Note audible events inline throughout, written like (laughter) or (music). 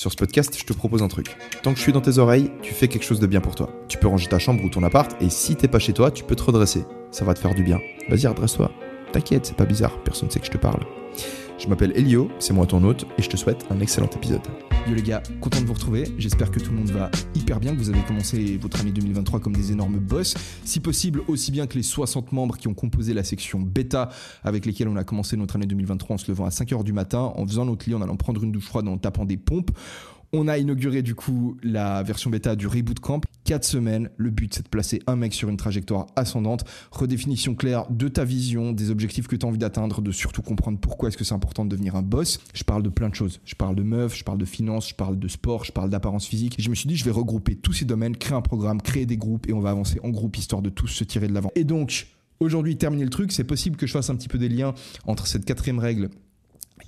Sur ce podcast, je te propose un truc. Tant que je suis dans tes oreilles, tu fais quelque chose de bien pour toi. Tu peux ranger ta chambre ou ton appart, et si t'es pas chez toi, tu peux te redresser. Ça va te faire du bien. Vas-y, redresse-toi. T'inquiète, c'est pas bizarre, personne sait que je te parle. Je m'appelle Elio, c'est moi ton hôte, et je te souhaite un excellent épisode. Yo les gars, content de vous retrouver. J'espère que tout le monde va hyper bien, que vous avez commencé votre année 2023 comme des énormes boss. Si possible, aussi bien que les 60 membres qui ont composé la section bêta avec lesquels on a commencé notre année 2023 en se levant à 5h du matin, en faisant notre lit, en allant prendre une douche froide, en tapant des pompes. On a inauguré du coup la version bêta du Reboot Camp. 4 semaines, le but c'est de placer un mec sur une trajectoire ascendante, redéfinition claire de ta vision, des objectifs que tu as envie d'atteindre, de surtout comprendre pourquoi est-ce que c'est important de devenir un boss. Je parle de plein de choses. Je parle de meufs, je parle de finance, je parle de sport, je parle d'apparence physique. Et je me suis dit je vais regrouper tous ces domaines, créer un programme, créer des groupes et on va avancer en groupe histoire de tous se tirer de l'avant. Et donc aujourd'hui terminer le truc, c'est possible que je fasse un petit peu des liens entre cette quatrième règle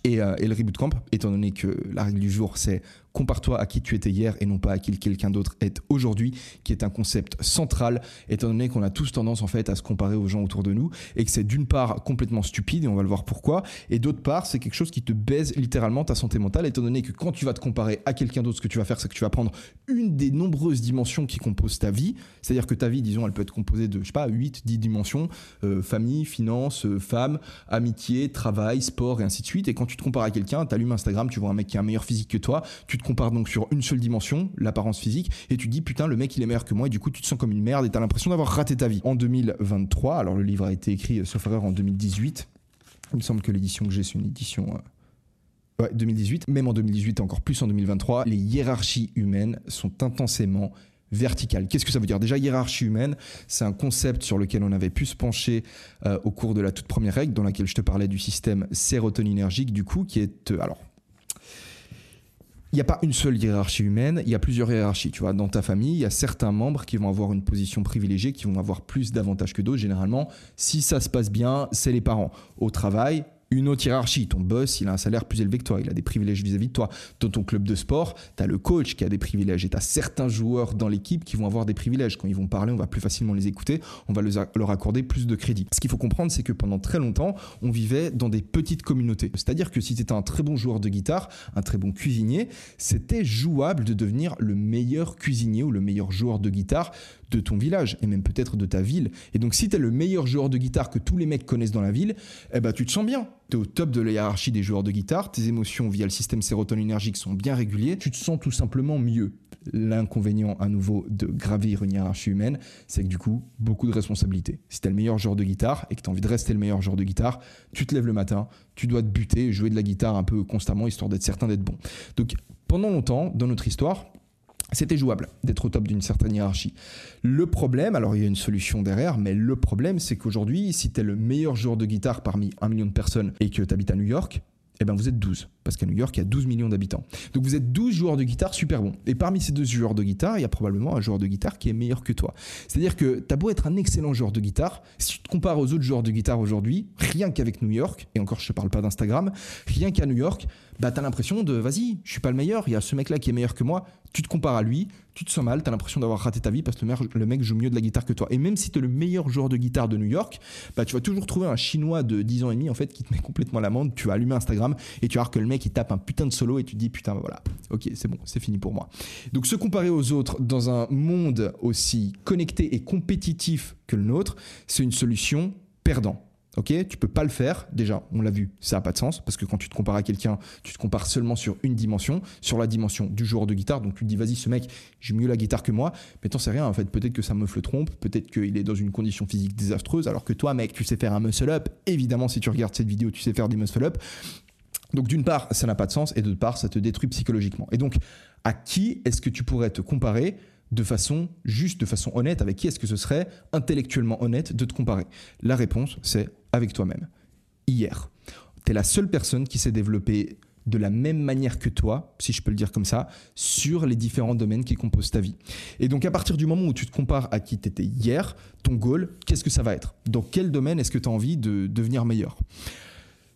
et, euh, et, le reboot camp, étant donné que la règle du jour, c'est compare-toi à qui tu étais hier et non pas à qui quelqu'un d'autre est aujourd'hui, qui est un concept central, étant donné qu'on a tous tendance en fait à se comparer aux gens autour de nous et que c'est d'une part complètement stupide et on va le voir pourquoi, et d'autre part c'est quelque chose qui te baise littéralement ta santé mentale, étant donné que quand tu vas te comparer à quelqu'un d'autre, ce que tu vas faire, c'est que tu vas prendre une des nombreuses dimensions qui composent ta vie, c'est-à-dire que ta vie, disons, elle peut être composée de, je sais pas, 8, 10 dimensions, euh, famille, finance, euh, femme, amitié, travail, sport et ainsi de suite, et quand tu te compares à quelqu'un, tu allumes Instagram, tu vois un mec qui a un meilleur physique que toi, tu te compares donc sur une seule dimension, l'apparence physique, et tu dis putain le mec il est meilleur que moi et du coup tu te sens comme une merde et t'as l'impression d'avoir raté ta vie. En 2023, alors le livre a été écrit euh, sauf erreur en 2018, il me semble que l'édition que j'ai c'est une édition... Euh, ouais, 2018, même en 2018 et encore plus en 2023, les hiérarchies humaines sont intensément verticales. Qu'est-ce que ça veut dire? Déjà, hiérarchie humaine, c'est un concept sur lequel on avait pu se pencher euh, au cours de la toute première règle, dans laquelle je te parlais du système sérotoninergique, du coup, qui est... alors, il n'y a pas une seule hiérarchie humaine, il y a plusieurs hiérarchies. Tu vois, dans ta famille, il y a certains membres qui vont avoir une position privilégiée, qui vont avoir plus d'avantages que d'autres. Généralement, si ça se passe bien, c'est les parents. Au travail, une autre hiérarchie. Ton boss, il a un salaire plus élevé que toi, il a des privilèges vis-à-vis de toi. Dans ton club de sport, tu as le coach qui a des privilèges et tu as certains joueurs dans l'équipe qui vont avoir des privilèges. Quand ils vont parler, on va plus facilement les écouter, on va leur accorder plus de crédit. Ce qu'il faut comprendre, c'est que pendant très longtemps, on vivait dans des petites communautés. C'est-à-dire que si tu étais un très bon joueur de guitare, un très bon cuisinier, c'était jouable de devenir le meilleur cuisinier ou le meilleur joueur de guitare de ton village et même peut-être de ta ville. Et donc si tu es le meilleur joueur de guitare que tous les mecs connaissent dans la ville, eh ben, tu te sens bien. Tu es au top de la hiérarchie des joueurs de guitare, tes émotions via le système sérotoninergique sont bien réguliers, tu te sens tout simplement mieux. L'inconvénient à nouveau de gravir une hiérarchie humaine, c'est que du coup, beaucoup de responsabilités. Si tu es le meilleur joueur de guitare et que tu as envie de rester le meilleur joueur de guitare, tu te lèves le matin, tu dois te buter, jouer de la guitare un peu constamment, histoire d'être certain d'être bon. Donc pendant longtemps, dans notre histoire, c'était jouable d'être au top d'une certaine hiérarchie. Le problème, alors il y a une solution derrière, mais le problème c'est qu'aujourd'hui, si tu es le meilleur joueur de guitare parmi un million de personnes et que tu habites à New York, eh ben vous êtes 12. Parce qu'à New York, il y a 12 millions d'habitants. Donc vous êtes 12 joueurs de guitare super bons. Et parmi ces 12 joueurs de guitare, il y a probablement un joueur de guitare qui est meilleur que toi. C'est-à-dire que tu as beau être un excellent joueur de guitare, si tu te compares aux autres joueurs de guitare aujourd'hui, rien qu'avec New York, et encore je ne parle pas d'Instagram, rien qu'à New York, bah tu as l'impression de vas-y, je suis pas le meilleur, il y a ce mec-là qui est meilleur que moi, tu te compares à lui, tu te sens mal, tu as l'impression d'avoir raté ta vie parce que le mec joue mieux de la guitare que toi. Et même si tu es le meilleur joueur de guitare de New York, bah, tu vas toujours trouver un chinois de 10 ans et demi en qui te met complètement l'amende. Tu vas allumer Instagram et tu vas voir que le mec il tape un putain de solo et tu te dis putain voilà, ok c'est bon, c'est fini pour moi. Donc se comparer aux autres dans un monde aussi connecté et compétitif que le nôtre, c'est une solution perdant. Ok, tu peux pas le faire. Déjà, on l'a vu, ça n'a pas de sens parce que quand tu te compares à quelqu'un, tu te compares seulement sur une dimension, sur la dimension du joueur de guitare. Donc tu te dis, vas-y, ce mec, j'ai mieux la guitare que moi. Mais t'en sais rien. En fait, peut-être que sa meuf le trompe, peut-être qu'il est dans une condition physique désastreuse, alors que toi, mec, tu sais faire un muscle up. Évidemment, si tu regardes cette vidéo, tu sais faire des muscle up. Donc d'une part, ça n'a pas de sens, et d'autre part, ça te détruit psychologiquement. Et donc, à qui est-ce que tu pourrais te comparer de façon juste, de façon honnête Avec qui est-ce que ce serait intellectuellement honnête de te comparer? La réponse, c'est avec toi-même. hier. Tu es la seule personne qui s'est développée de la même manière que toi, si je peux le dire comme ça, sur les différents domaines qui composent ta vie. Et donc à partir du moment où tu te compares à qui tu étais hier, ton goal, qu'est-ce que ça va être? Dans quel domaine est-ce que tu as envie de devenir meilleur?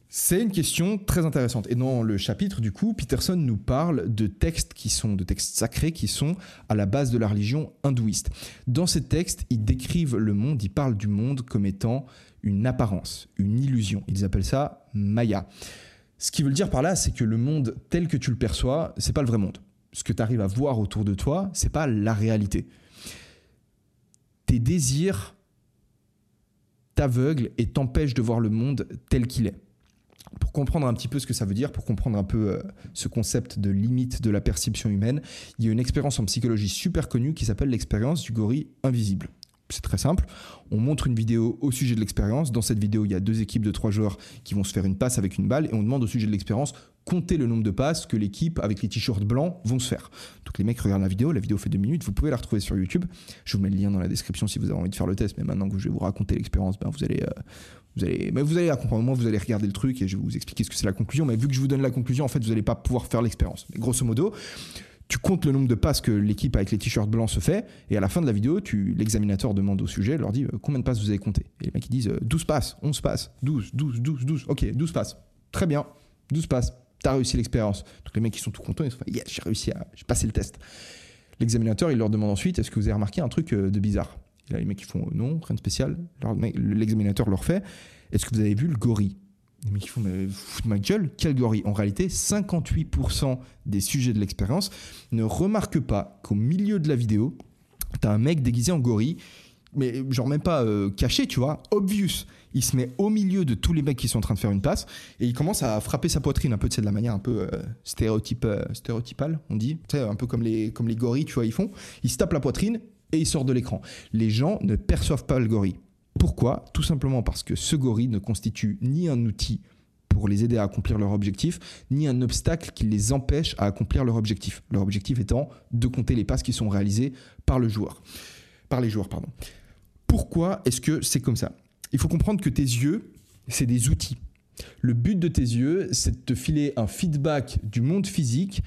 C'est une question très intéressante. Et dans le chapitre, du coup, Peterson nous parle de textes qui sont, de textes sacrés qui sont à la base de la religion hindouiste. Dans ces textes, ils décrivent le monde, ils parlent du monde comme étant une apparence, une illusion. Ils appellent ça Maya. Ce qu'ils veulent dire par là, c'est que le monde tel que tu le perçois, c'est pas le vrai monde. Ce que tu arrives à voir autour de toi, c'est pas la réalité. Tes désirs t'aveuglent et t'empêchent de voir le monde tel qu'il est pour comprendre un petit peu ce que ça veut dire, pour comprendre un peu euh, ce concept de limite de la perception humaine, il y a une expérience en psychologie super connue qui s'appelle l'expérience du gorille invisible. C'est très simple. On montre une vidéo au sujet de l'expérience. Dans cette vidéo, il y a deux équipes de trois joueurs qui vont se faire une passe avec une balle et on demande au sujet de l'expérience compter le nombre de passes que l'équipe avec les t-shirts blancs vont se faire. Donc les mecs regardent la vidéo, la vidéo fait deux minutes, vous pouvez la retrouver sur YouTube. Je vous mets le lien dans la description si vous avez envie de faire le test, mais maintenant que je vais vous raconter l'expérience, ben vous allez, euh, vous allez, mais vous allez comprendre. Vous allez regarder le truc et je vais vous expliquer ce que c'est la conclusion. Mais vu que je vous donne la conclusion, en fait, vous n'allez pas pouvoir faire l'expérience. Mais grosso modo, tu comptes le nombre de passes que l'équipe avec les t-shirts blancs se fait, et à la fin de la vidéo, l'examinateur demande au sujet, leur dit euh, combien de passes vous avez compté? Et les mecs ils disent 12 euh, passes, 11 passes, 12, 12, 12, 12, ok, 12 passes. Très bien, 12 passes, t'as réussi l'expérience. Donc les mecs ils sont tout contents, ils se disent yes, j'ai réussi à, j'ai passé le test. L'examinateur il leur demande ensuite est-ce que vous avez remarqué un truc euh, de bizarre? Là les mecs ils font non, rien de spécial. L'examinateur leur fait est-ce que vous avez vu le gorille? Les mecs, ils font, mais de ma gueule, quel gorille? En réalité, 58% des sujets de l'expérience ne remarquent pas qu'au milieu de la vidéo, t'as un mec déguisé en gorille, mais genre même pas euh, caché, tu vois, obvious. Il se met au milieu de tous les mecs qui sont en train de faire une passe et il commence à frapper sa poitrine un peu, de la manière un peu euh, euh, stéréotypale, on dit, un peu comme les, comme les gorilles, tu vois, ils font. Il se tape la poitrine et il sort de l'écran. Les gens ne perçoivent pas le gorille. Pourquoi? Tout simplement parce que ce gorille ne constitue ni un outil pour les aider à accomplir leur objectif, ni un obstacle qui les empêche à accomplir leur objectif. Leur objectif étant de compter les passes qui sont réalisées par le joueur. Par les joueurs, pardon. Pourquoi est-ce que c'est comme ça? Il faut comprendre que tes yeux, c'est des outils. Le but de tes yeux, c'est de te filer un feedback du monde physique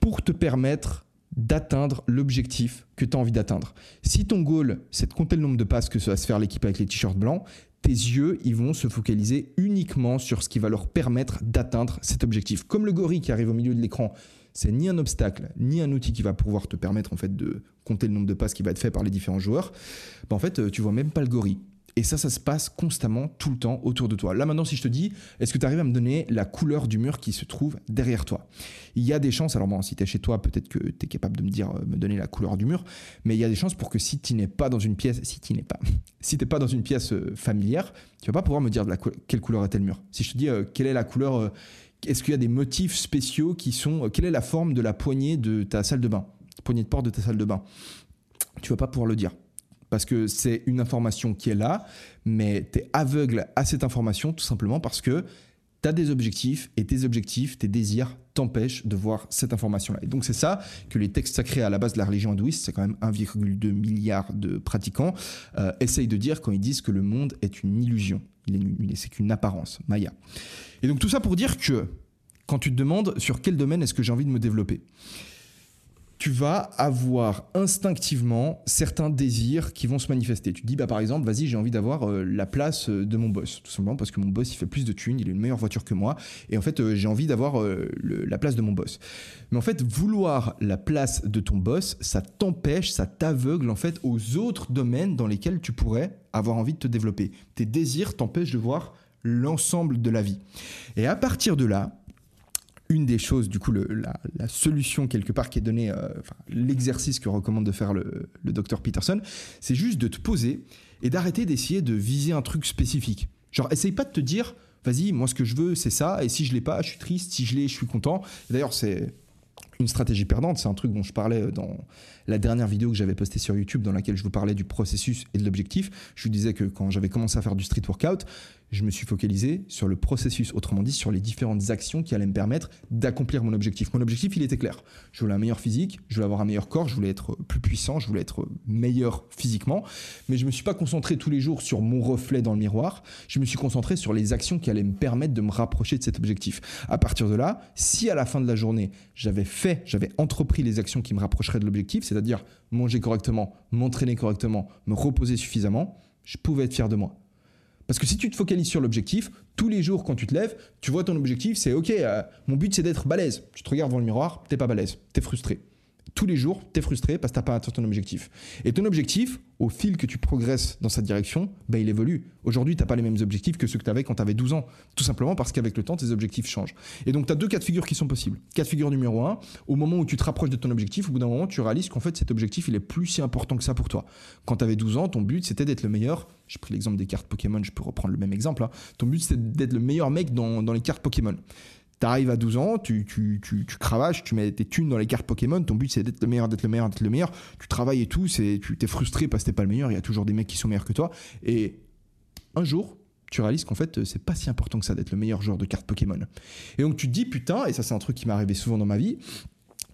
pour te permettre d'atteindre l'objectif que tu as envie d'atteindre. Si ton goal, c'est de compter le nombre de passes que va se faire l'équipe avec les t-shirts blancs, tes yeux, ils vont se focaliser uniquement sur ce qui va leur permettre d'atteindre cet objectif. Comme le gorille qui arrive au milieu de l'écran, c'est ni un obstacle, ni un outil qui va pouvoir te permettre en fait de compter le nombre de passes qui va être fait par les différents joueurs. Bah, en fait, tu vois même pas le gorille. Et ça, ça se passe constamment, tout le temps, autour de toi. Là, maintenant, si je te dis, est-ce que tu arrives à me donner la couleur du mur qui se trouve derrière toi? Il y a des chances, alors bon, si tu es chez toi, peut-être que tu es capable de me dire, euh, me donner la couleur du mur, mais il y a des chances pour que si tu n'es pas dans une pièce, si tu n'es pas, (laughs) si pas dans une pièce euh, familière, tu vas pas pouvoir me dire quelle couleur est le mur. Si je te dis, euh, quelle est la couleur, est-ce qu'il y a des motifs spéciaux qui sont, quelle est la forme de la poignée de ta salle de bain, poignée de porte de ta salle de bain? Tu vas pas pouvoir le dire parce que c'est une information qui est là, mais tu es aveugle à cette information tout simplement parce que tu as des objectifs et tes objectifs, tes désirs t'empêchent de voir cette information-là. Et donc c'est ça que les textes sacrés à la base de la religion hindouiste, c'est quand même 1,2 milliard de pratiquants, euh, essayent de dire quand ils disent que le monde est une illusion. Il est, c'est qu'une apparence, Maya. Et donc tout ça pour dire que quand tu te demandes sur quel domaine est-ce que j'ai envie de me développer, tu vas avoir instinctivement certains désirs qui vont se manifester. Tu te dis, bah, par exemple, vas-y, j'ai envie d'avoir euh, la place euh, de mon boss, tout simplement parce que mon boss, il fait plus de thunes, il a une meilleure voiture que moi, et en fait, euh, j'ai envie d'avoir la place de mon boss. Mais en fait, vouloir la place de ton boss, ça t'empêche, ça t'aveugle, en fait, aux autres domaines dans lesquels tu pourrais avoir envie de te développer. Tes désirs t'empêchent de voir l'ensemble de la vie. Et à partir de là, une des choses, du coup, la, solution quelque part qui est donnée, euh, l'exercice que recommande de faire le, docteur Peterson, c'est juste de te poser et d'arrêter d'essayer de viser un truc spécifique. Genre, essaye pas de te dire, vas-y, moi ce que je veux, c'est ça, et si je l'ai pas, je suis triste, si je l'ai, je suis content. D'ailleurs, c'est une stratégie perdante, c'est un truc dont je parlais dans la dernière vidéo que j'avais postée sur YouTube dans laquelle je vous parlais du processus et de l'objectif. Je vous disais que quand j'avais commencé à faire du street workout, je me suis focalisé sur le processus, autrement dit sur les différentes actions qui allaient me permettre d'accomplir mon objectif. Mon objectif, il était clair. Je voulais un meilleur physique, je voulais avoir un meilleur corps, je voulais être plus puissant, je voulais être meilleur physiquement, mais je ne me suis pas concentré tous les jours sur mon reflet dans le miroir, je me suis concentré sur les actions qui allaient me permettre de me rapprocher de cet objectif. À partir de là, si à la fin de la journée, j'avais fait, j'avais entrepris les actions qui me rapprocheraient de l'objectif, c'est-à-dire manger correctement, m'entraîner correctement, me reposer suffisamment, je pouvais être fier de moi. Parce que si tu te focalises sur l'objectif, tous les jours quand tu te lèves, tu vois ton objectif, c'est ok, euh, mon but c'est d'être balèze. Tu te regardes dans le miroir, t'es pas balèze, t'es frustré tous les jours, tu es frustré parce que tu n'as pas atteint ton objectif. Et ton objectif, au fil que tu progresses dans cette direction, ben, il évolue. Aujourd'hui, tu n'as pas les mêmes objectifs que ceux que tu avais quand tu avais 12 ans. Tout simplement parce qu'avec le temps, tes objectifs changent. Et donc, tu as deux cas de figure qui sont possibles. Cas de figure numéro un, au moment où tu te rapproches de ton objectif, au bout d'un moment, tu réalises qu'en fait, cet objectif, il est plus si important que ça pour toi. Quand tu avais 12 ans, ton but, c'était d'être le meilleur. J'ai pris l'exemple des cartes Pokémon, je peux reprendre le même exemple. Hein. Ton but, c'était d'être le meilleur mec dans, dans les cartes Pokémon. T'arrives à 12 ans, tu, tu, tu, tu, cravaches, tu mets tes thunes dans les cartes Pokémon, ton but c'est d'être le meilleur, d'être le meilleur, d'être le meilleur. Tu travailles et tout, c'est, tu t'es frustré parce que t'es pas le meilleur, il y a toujours des mecs qui sont meilleurs que toi. Et un jour, tu réalises qu'en fait, c'est pas si important que ça d'être le meilleur joueur de cartes Pokémon. Et donc tu te dis, putain, et ça c'est un truc qui m'est arrivé souvent dans ma vie,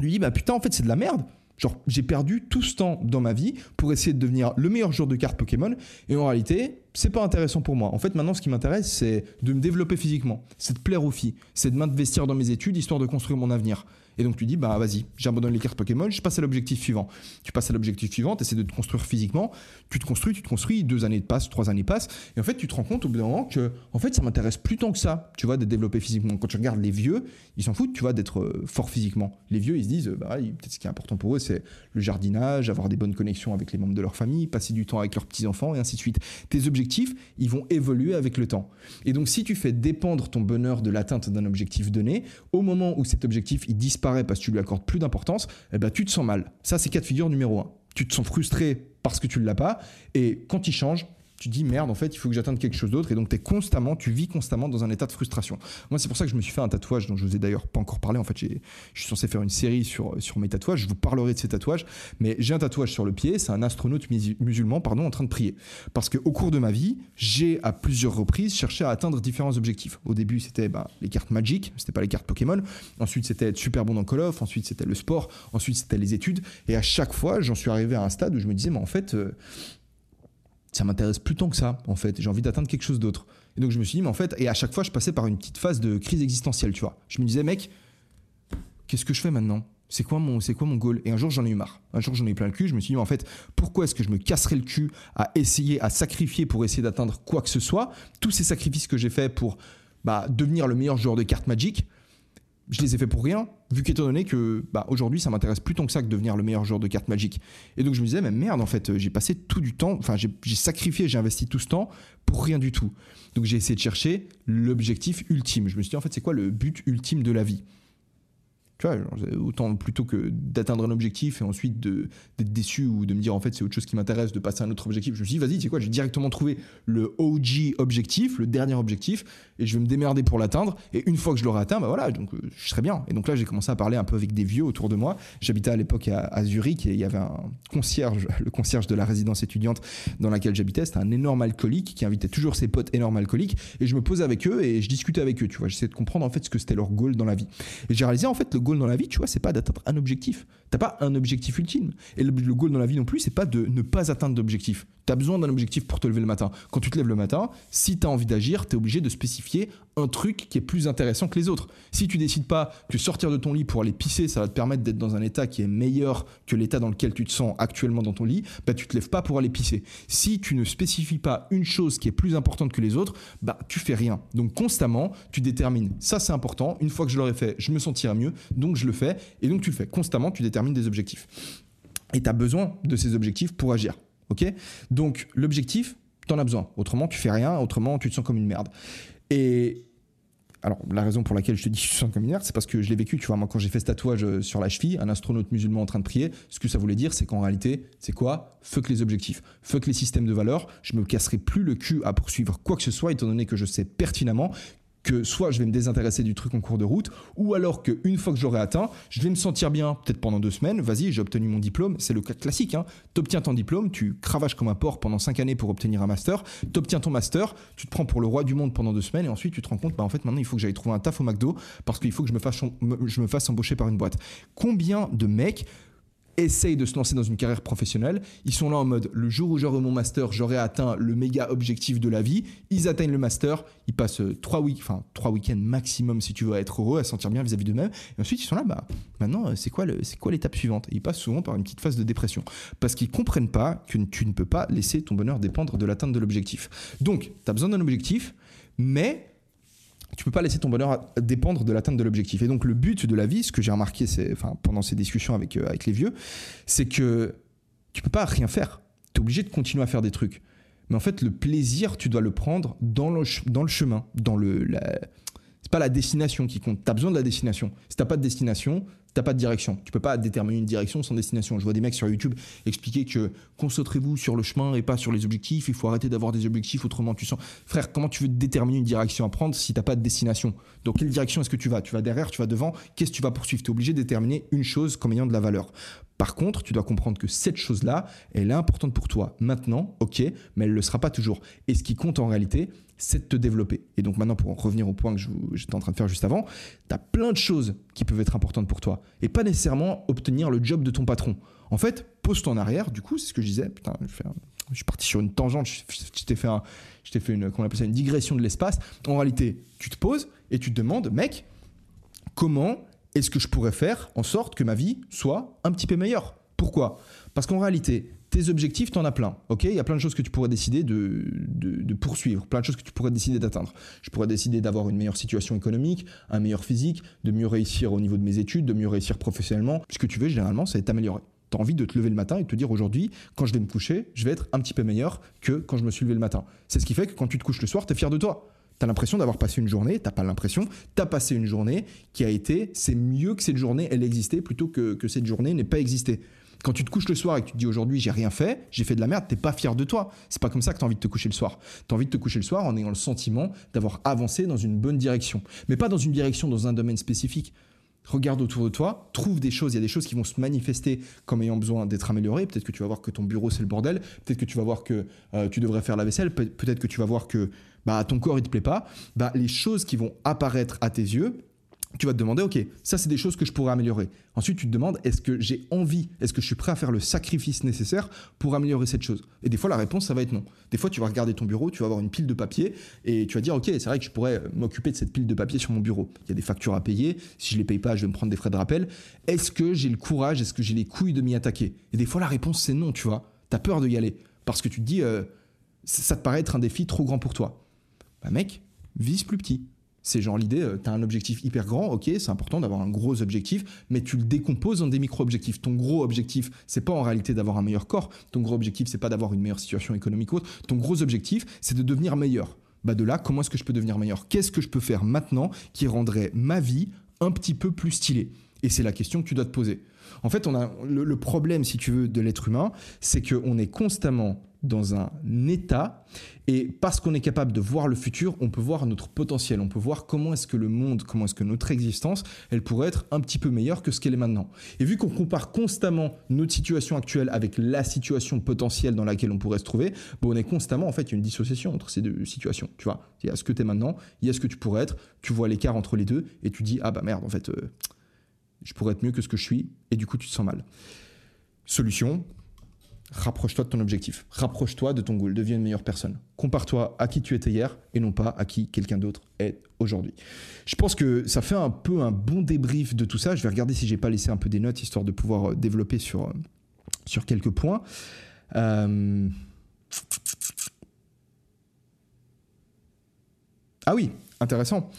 tu dis, bah putain, en fait c'est de la merde. Genre, j'ai perdu tout ce temps dans ma vie pour essayer de devenir le meilleur joueur de cartes Pokémon. Et en réalité, c'est pas intéressant pour moi. En fait, maintenant, ce qui m'intéresse, c'est de me développer physiquement, c'est de plaire aux filles, c'est de m'investir dans mes études histoire de construire mon avenir. Et donc tu dis, bah vas-y, j'abandonne les cartes Pokémon, je passe à l'objectif suivant. Tu passes à l'objectif suivant, tu essaies de te construire physiquement, tu te construis, tu te construis, deux années passent, trois années passent, et en fait tu te rends compte au bout d'un moment que en fait ça m'intéresse plus tant que ça, tu vois, d'être développé physiquement. Quand tu regardes les vieux, ils s'en foutent, tu vois, d'être euh, fort physiquement. Les vieux, ils se disent, bah peut-être ce qui est important pour eux, c'est le jardinage, avoir des bonnes connexions avec les membres de leur famille, passer du temps avec leurs petits-enfants, et ainsi de suite. Tes objectifs, ils vont évoluer avec le temps. Et donc, si tu fais dépendre ton bonheur de l'atteinte d'un objectif donné, au moment où cet objectif il disparaît parce que tu lui accordes plus d'importance, eh ben, tu te sens mal. Ça, c'est cas de figure numéro un. Tu te sens frustré parce que tu ne l'as pas, et quand il change, tu dis merde, en fait, il faut que j'atteigne quelque chose d'autre. Et donc, es constamment, tu vis constamment dans un état de frustration. Moi, c'est pour ça que je me suis fait un tatouage dont je vous ai d'ailleurs pas encore parlé. En fait, je suis censé faire une série sur, sur mes tatouages. Je vous parlerai de ces tatouages. Mais j'ai un tatouage sur le pied. C'est un astronaute musulman, pardon, en train de prier. Parce qu'au cours de ma vie, j'ai à plusieurs reprises cherché à atteindre différents objectifs. Au début, c'était bah, les cartes Magic, c'était pas les cartes Pokémon. Ensuite, c'était être super bon dans Call of. Ensuite, c'était le sport. Ensuite, c'était les études. Et à chaque fois, j'en suis arrivé à un stade où je me disais, mais en fait, euh, ça m'intéresse plus tant que ça, en fait. J'ai envie d'atteindre quelque chose d'autre. Et donc je me suis dit, mais en fait, et à chaque fois, je passais par une petite phase de crise existentielle, tu vois. Je me disais, mec, qu'est-ce que je fais maintenant? C'est quoi mon c'est quoi mon goal? Et un jour j'en ai eu marre un jour j'en ai eu plein le cul je me suis dit mais en fait pourquoi est-ce que je me casserais le cul à essayer à sacrifier pour essayer d'atteindre quoi que ce soit? Tous ces sacrifices que j'ai faits pour bah, devenir le meilleur joueur de cartes Magic je les ai fait pour rien, vu qu'étant donné que bah, aujourd'hui ça m'intéresse plus tant que ça que devenir le meilleur joueur de cartes Magic. Et donc je me disais, mais merde, en fait, j'ai passé tout du temps, enfin j'ai sacrifié, j'ai investi tout ce temps pour rien du tout. Donc j'ai essayé de chercher l'objectif ultime. Je me suis dit, en fait, c'est quoi le but ultime de la vie? Autant plutôt que d'atteindre un objectif et ensuite d'être déçu ou de me dire en fait c'est autre chose qui m'intéresse, de passer à un autre objectif. Je me suis dit, vas-y, tu sais quoi, j'ai directement trouvé le OG objectif, le dernier objectif, et je vais me démerder pour l'atteindre. Et une fois que je l'aurai atteint, bah voilà, donc euh, je serai bien. Et donc là, j'ai commencé à parler un peu avec des vieux autour de moi. J'habitais à l'époque à, Zurich et il y avait un concierge, (laughs) le concierge de la résidence étudiante dans laquelle j'habitais. C'était un énorme alcoolique qui invitait toujours ses potes énormes alcooliques. Et je me posais avec eux et je discutais avec eux, tu vois. J'essayais de comprendre en fait ce que c'était leur goal dans la vie. Et j'ai réalisé en fait le goal dans la vie, tu vois, c'est pas d'atteindre un objectif. T'as pas un objectif ultime. Et le, goal dans la vie non plus, c'est pas de ne pas atteindre d'objectif. Tu as besoin d'un objectif pour te lever le matin. Quand tu te lèves le matin, si tu as envie d'agir, tu es obligé de spécifier un truc qui est plus intéressant que les autres. Si tu décides pas que sortir de ton lit pour aller pisser, ça va te permettre d'être dans un état qui est meilleur que l'état dans lequel tu te sens actuellement dans ton lit, bah tu te lèves pas pour aller pisser. Si tu ne spécifies pas une chose qui est plus importante que les autres, bah tu fais rien. Donc constamment, tu détermines ça c'est important, une fois que je l'aurai fait, je me sentirai mieux, donc je le fais et donc tu le fais. Constamment, tu détermines des objectifs. Et tu as besoin de ces objectifs pour agir. ok? Donc l'objectif, tu en as besoin. Autrement, tu fais rien, autrement, tu te sens comme une merde. Et alors, la raison pour laquelle je te dis que je sens comme une merde, c'est parce que je l'ai vécu. Tu vois, moi, quand j'ai fait ce tatouage euh, sur la cheville, un astronaute musulman en train de prier, ce que ça voulait dire, c'est qu'en réalité, c'est quoi? Fuck les objectifs, fuck les systèmes de valeurs. Je me casserai plus le cul à poursuivre quoi que ce soit, étant donné que je sais pertinemment que soit je vais me désintéresser du truc en cours de route, ou alors qu'une fois que j'aurai atteint, je vais me sentir bien, peut-être pendant deux semaines, vas-y, j'ai obtenu mon diplôme, c'est le cas classique, hein. t'obtiens ton diplôme, tu cravaches comme un porc pendant cinq années pour obtenir un master, t'obtiens ton master, tu te prends pour le roi du monde pendant deux semaines, et ensuite tu te rends compte, bah en fait maintenant il faut que j'aille trouver un taf au McDo, parce qu'il faut que je me fasse, je me fasse embaucher par une boîte. Combien de mecs essayent de se lancer dans une carrière professionnelle. Ils sont là en mode le jour où j'aurai mon master, j'aurai atteint le méga objectif de la vie. Ils atteignent le master, ils passent euh, trois week enfin trois week-ends maximum si tu veux être heureux, à se sentir bien vis-à-vis d'eux-mêmes. Et ensuite ils sont là, bah maintenant euh, c'est quoi le, c'est quoi l'étape suivante? Ils passent souvent par une petite phase de dépression parce qu'ils comprennent pas que tu ne peux pas laisser ton bonheur dépendre de l'atteinte de l'objectif. Donc tu as besoin d'un objectif, mais tu peux pas laisser ton bonheur dépendre de l'atteinte de l'objectif. Et donc le but de la vie, ce que j'ai remarqué enfin, pendant ces discussions avec, euh, avec les vieux, c'est que tu peux pas rien faire. Tu es obligé de continuer à faire des trucs. Mais en fait, le plaisir, tu dois le prendre dans le, dans le chemin, dans le... La... C'est pas la destination qui compte. Tu as besoin de la destination. Si t'as pas de destination, t'as pas de direction. Tu peux pas déterminer une direction sans destination. Je vois des mecs sur YouTube expliquer que concentrez-vous sur le chemin et pas sur les objectifs. Il faut arrêter d'avoir des objectifs, autrement tu sens. Frère, comment tu veux déterminer une direction à prendre si t'as pas de destination? Dans quelle direction est-ce que tu vas? Tu vas derrière, tu vas devant Qu'est-ce que tu vas poursuivre? Tu es obligé de déterminer une chose comme ayant de la valeur. Par contre, tu dois comprendre que cette chose-là, elle est importante pour toi maintenant, ok, mais elle ne le sera pas toujours. Et ce qui compte en réalité, c'est de te développer. Et donc maintenant, pour en revenir au point que j'étais en train de faire juste avant, tu as plein de choses qui peuvent être importantes pour toi. Et pas nécessairement obtenir le job de ton patron. En fait, pose-toi en arrière, du coup, c'est ce que je disais. Putain, je, suis parti sur une tangente, je, t'ai fait, un, je fait une, on une digression de l'espace. En réalité, tu te poses et tu te demandes, mec, comment est-ce que je pourrais faire en sorte que ma vie soit un petit peu meilleure Pourquoi? Parce qu'en réalité, tes objectifs, tu en as plein. Il y a plein de choses que tu pourrais décider de, de, poursuivre, plein de choses que tu pourrais décider d'atteindre. Je pourrais décider d'avoir une meilleure situation économique, un meilleur physique, de mieux réussir au niveau de mes études, de mieux réussir professionnellement. Ce que tu veux, généralement, c'est t'améliorer. Tu as envie de te lever le matin et de te dire aujourd'hui, quand je vais me coucher, je vais être un petit peu meilleur que quand je me suis levé le matin. C'est ce qui fait que quand tu te couches le soir, tu es fier de toi. Tu as l'impression d'avoir passé une journée, t'as pas l'impression, tu as passé une journée qui a été, c'est mieux que cette journée, elle existait plutôt que, cette journée n'ait pas existé. Quand tu te couches le soir et que tu te dis aujourd'hui j'ai rien fait, j'ai fait de la merde, t'es pas fier de toi. C'est pas comme ça que tu as envie de te coucher le soir. Tu as envie de te coucher le soir en ayant le sentiment d'avoir avancé dans une bonne direction. Mais pas dans une direction dans un domaine spécifique. Regarde autour de toi, trouve des choses, il y a des choses qui vont se manifester comme ayant besoin d'être améliorées. Peut-être que tu vas voir que ton bureau c'est le bordel, peut-être que tu vas voir que euh, tu devrais faire la vaisselle, peut-être que tu vas voir que bah, ton corps il te plaît pas. Bah, les choses qui vont apparaître à tes yeux, tu vas te demander, ok, ça c'est des choses que je pourrais améliorer. Ensuite, tu te demandes, est-ce que j'ai envie, est-ce que je suis prêt à faire le sacrifice nécessaire pour améliorer cette chose? Et des fois, la réponse, ça va être non. Des fois, tu vas regarder ton bureau, tu vas avoir une pile de papier et tu vas dire, ok, c'est vrai que je pourrais m'occuper de cette pile de papier sur mon bureau. Il y a des factures à payer, si je les paye pas, je vais me prendre des frais de rappel. Est-ce que j'ai le courage, est-ce que j'ai les couilles de m'y attaquer? Et des fois, la réponse, c'est non, tu vois. Tu as peur de y aller parce que tu te dis, euh, ça te paraît être un défi trop grand pour toi. Bah mec, vise plus petit. C'est genre l'idée, euh, tu as un objectif hyper grand, ok, c'est important d'avoir un gros objectif, mais tu le décomposes en des micro-objectifs. Ton gros objectif, c'est pas en réalité d'avoir un meilleur corps, ton gros objectif, c'est pas d'avoir une meilleure situation économique ou autre, ton gros objectif, c'est de devenir meilleur. Bah de là, comment est-ce que je peux devenir meilleur? Qu'est-ce que je peux faire maintenant qui rendrait ma vie un petit peu plus stylée? Et c'est la question que tu dois te poser. En fait, on a le, problème, si tu veux, de l'être humain, c'est qu'on est constamment dans un état et parce qu'on est capable de voir le futur, on peut voir notre potentiel, on peut voir comment est-ce que le monde, comment est-ce que notre existence, elle pourrait être un petit peu meilleure que ce qu'elle est maintenant. Et vu qu'on compare constamment notre situation actuelle avec la situation potentielle dans laquelle on pourrait se trouver, bon, on est constamment, en fait, il y a une dissociation entre ces deux situations, tu vois. Il y a ce que tu es maintenant, il y a ce que tu pourrais être, tu vois l'écart entre les deux et tu dis, ah bah merde, en fait... Euh, je pourrais être mieux que ce que je suis, et du coup tu te sens mal. Solution, rapproche-toi de ton objectif, rapproche-toi de ton goal, deviens une meilleure personne. Compare-toi à qui tu étais hier et non pas à qui quelqu'un d'autre est aujourd'hui. Je pense que ça fait un peu un bon débrief de tout ça. Je vais regarder si j'ai pas laissé un peu des notes histoire de pouvoir euh, développer sur, euh, sur quelques points. Euh, ah oui, intéressant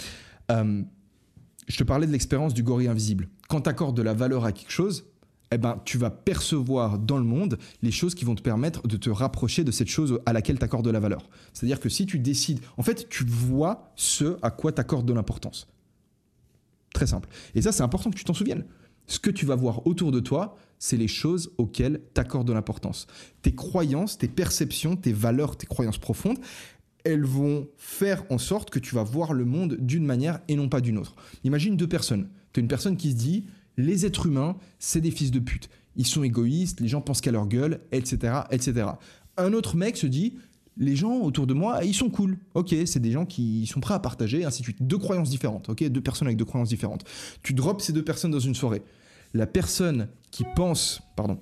je te parlais de l'expérience du gorille invisible. Quand tu accordes de la valeur à quelque chose, eh ben, tu vas percevoir dans le monde les choses qui vont te permettre de te rapprocher de cette chose à laquelle tu accordes de la valeur. C'est-à-dire que si tu décides, en fait, tu vois ce à quoi tu accordes de l'importance. Très simple. Et ça, c'est important que tu t'en souviennes. Ce que tu vas voir autour de toi, c'est les choses auxquelles tu accordes de l'importance. Tes croyances, tes perceptions, tes valeurs, tes croyances profondes, elles vont faire en sorte que tu vas voir le monde d'une manière et non pas d'une autre. Imagine deux personnes. Tu as une personne qui se dit les êtres humains, c'est des fils de pute. Ils sont égoïstes, les gens pensent qu'à leur gueule, etc., etc. Un autre mec se dit les gens autour de moi, ils sont cool. Ok, c'est des gens qui sont prêts à partager, ainsi de suite. Deux croyances différentes, ok Deux personnes avec deux croyances différentes. Tu drops ces deux personnes dans une soirée. La personne qui pense, pardon,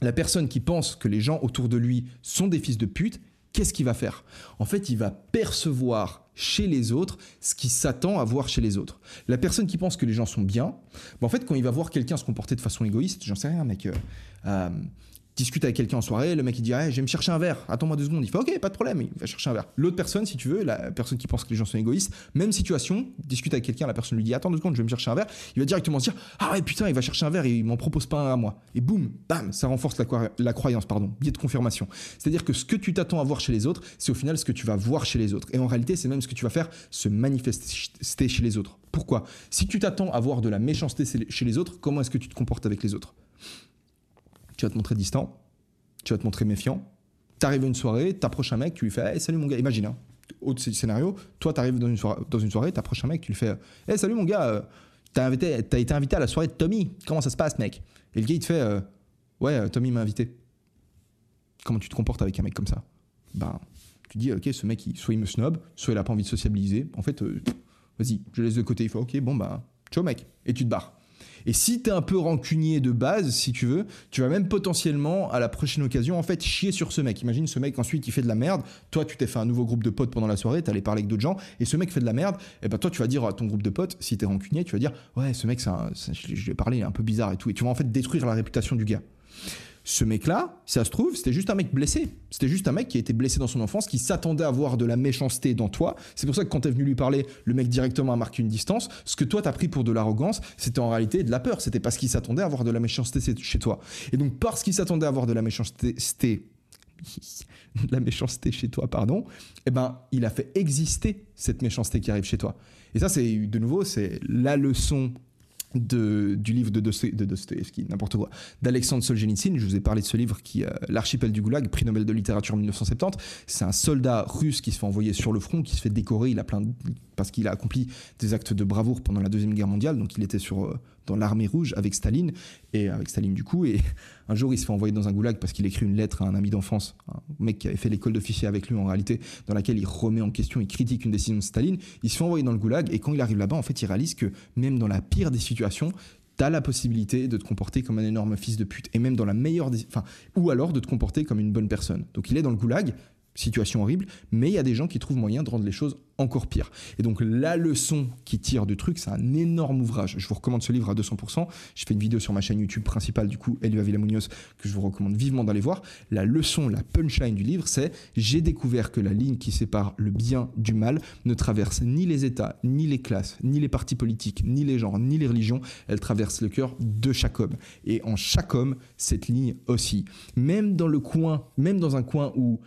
la personne qui pense que les gens autour de lui sont des fils de pute, qu'est-ce qu'il va faire? En fait, il va percevoir chez les autres ce qui s'attend à voir chez les autres. La personne qui pense que les gens sont bien, bah, en fait, quand il va voir quelqu'un se comporter de façon égoïste, j'en sais rien, mec, euh, euh, discute avec quelqu'un en soirée, le mec il dit ah, je vais me chercher un verre, attends-moi deux secondes, il fait ok, pas de problème, il va chercher un verre. L'autre personne, si tu veux, la personne qui pense que les gens sont égoïstes, même situation, discute avec quelqu'un, la personne lui dit attends deux secondes, je vais me chercher un verre, il va directement se dire ah ouais putain, il va chercher un verre et il m'en propose pas un à moi. Et boum, bam, ça renforce la, la croyance, pardon, biais de confirmation. C'est-à-dire que ce que tu t'attends à voir chez les autres, c'est au final ce que tu vas voir chez les autres. Et en réalité, c'est même ce que tu vas faire se manifester chez les autres. Pourquoi? Si tu t'attends à voir de la méchanceté chez les autres, comment est-ce que tu te comportes avec les autres? Tu vas te montrer distant, tu vas te montrer méfiant. Tu arrives à une soirée, tu approches un mec, tu lui fais hey, Salut mon gars, imagine, hein, autre scénario, toi tu arrives dans une soirée, dans une soirée, tu approches un mec, tu lui fais Hey, salut mon gars, euh, t'as, été invité à la soirée de Tommy, comment ça se passe, mec? Et le gars il te fait euh, Ouais, euh, Tommy m'a invité. Comment tu te comportes avec un mec comme ça? Ben, tu dis Ok, ce mec, soit il me snob, soit il a pas envie de sociabiliser. En fait, vas-y, je laisse de côté. Il fait Ok, bon, bah, ciao mec. Et tu te barres. Et si tu es un peu rancunier de base, si tu veux, tu vas même potentiellement, à la prochaine occasion, en fait, chier sur ce mec. Imagine ce mec ensuite il fait de la merde. Toi, tu t'es fait un nouveau groupe de potes pendant la soirée, tu allé parler avec d'autres gens, et ce mec fait de la merde. Et ben toi, tu vas dire à ton groupe de potes, si tu es rancunier, tu vas dire Ouais, ce mec, un, je lui ai parlé, il est un peu bizarre et tout. Et tu vas en fait détruire la réputation du gars. Ce mec-là, si ça se trouve, c'était juste un mec blessé. C'était juste un mec qui a été blessé dans son enfance, qui s'attendait à voir de la méchanceté dans toi. C'est pour ça que quand t'es venu lui parler, le mec directement a marqué une distance. Ce que toi t'as pris pour de l'arrogance, c'était en réalité de la peur. C'était parce qu'il s'attendait à voir de la méchanceté chez toi. Et donc parce qu'il s'attendait à voir de la méchanceté, (laughs) la méchanceté chez toi, pardon, eh ben, il a fait exister cette méchanceté qui arrive chez toi. Et ça, c'est de nouveau, c'est la leçon de, du livre de, Dostoevsky, n'importe quoi, d'Alexandre Solzhenitsyn. Je vous ai parlé de ce livre qui, euh, L'archipel du Goulag, prix Nobel de littérature en 1970. C'est un soldat russe qui se fait envoyer sur le front, qui se fait décorer. Il a plein parce qu'il a accompli des actes de bravoure pendant la deuxième guerre mondiale. Donc il était sur euh, dans l'armée rouge avec Staline et avec Staline du coup. Et un jour, il se fait envoyer dans un goulag parce qu'il écrit une lettre à un ami d'enfance, un mec qui avait fait l'école d'officier avec lui en réalité, dans laquelle il remet en question, il critique une décision de Staline. Il se fait envoyer dans le goulag et quand il arrive là-bas, en fait, il réalise que même dans la pire des situations, tu as la possibilité de te comporter comme un énorme fils de pute et même dans la meilleure des... enfin ou alors de te comporter comme une bonne personne. Donc il est dans le goulag, situation horrible, mais il y a des gens qui trouvent moyen de rendre les choses encore pires. Et donc la leçon qui tire du truc, c'est un énorme ouvrage. Je vous recommande ce livre à 200%. Je fais une vidéo sur ma chaîne YouTube principale, du coup, Elia Villamonios, que je vous recommande vivement d'aller voir. La leçon, la punchline du livre, c'est j'ai découvert que la ligne qui sépare le bien du mal ne traverse ni les États, ni les classes, ni les partis politiques, ni les genres, ni les religions. Elle traverse le cœur de chaque homme. Et en chaque homme, cette ligne aussi. Même dans le coin, même dans un coin où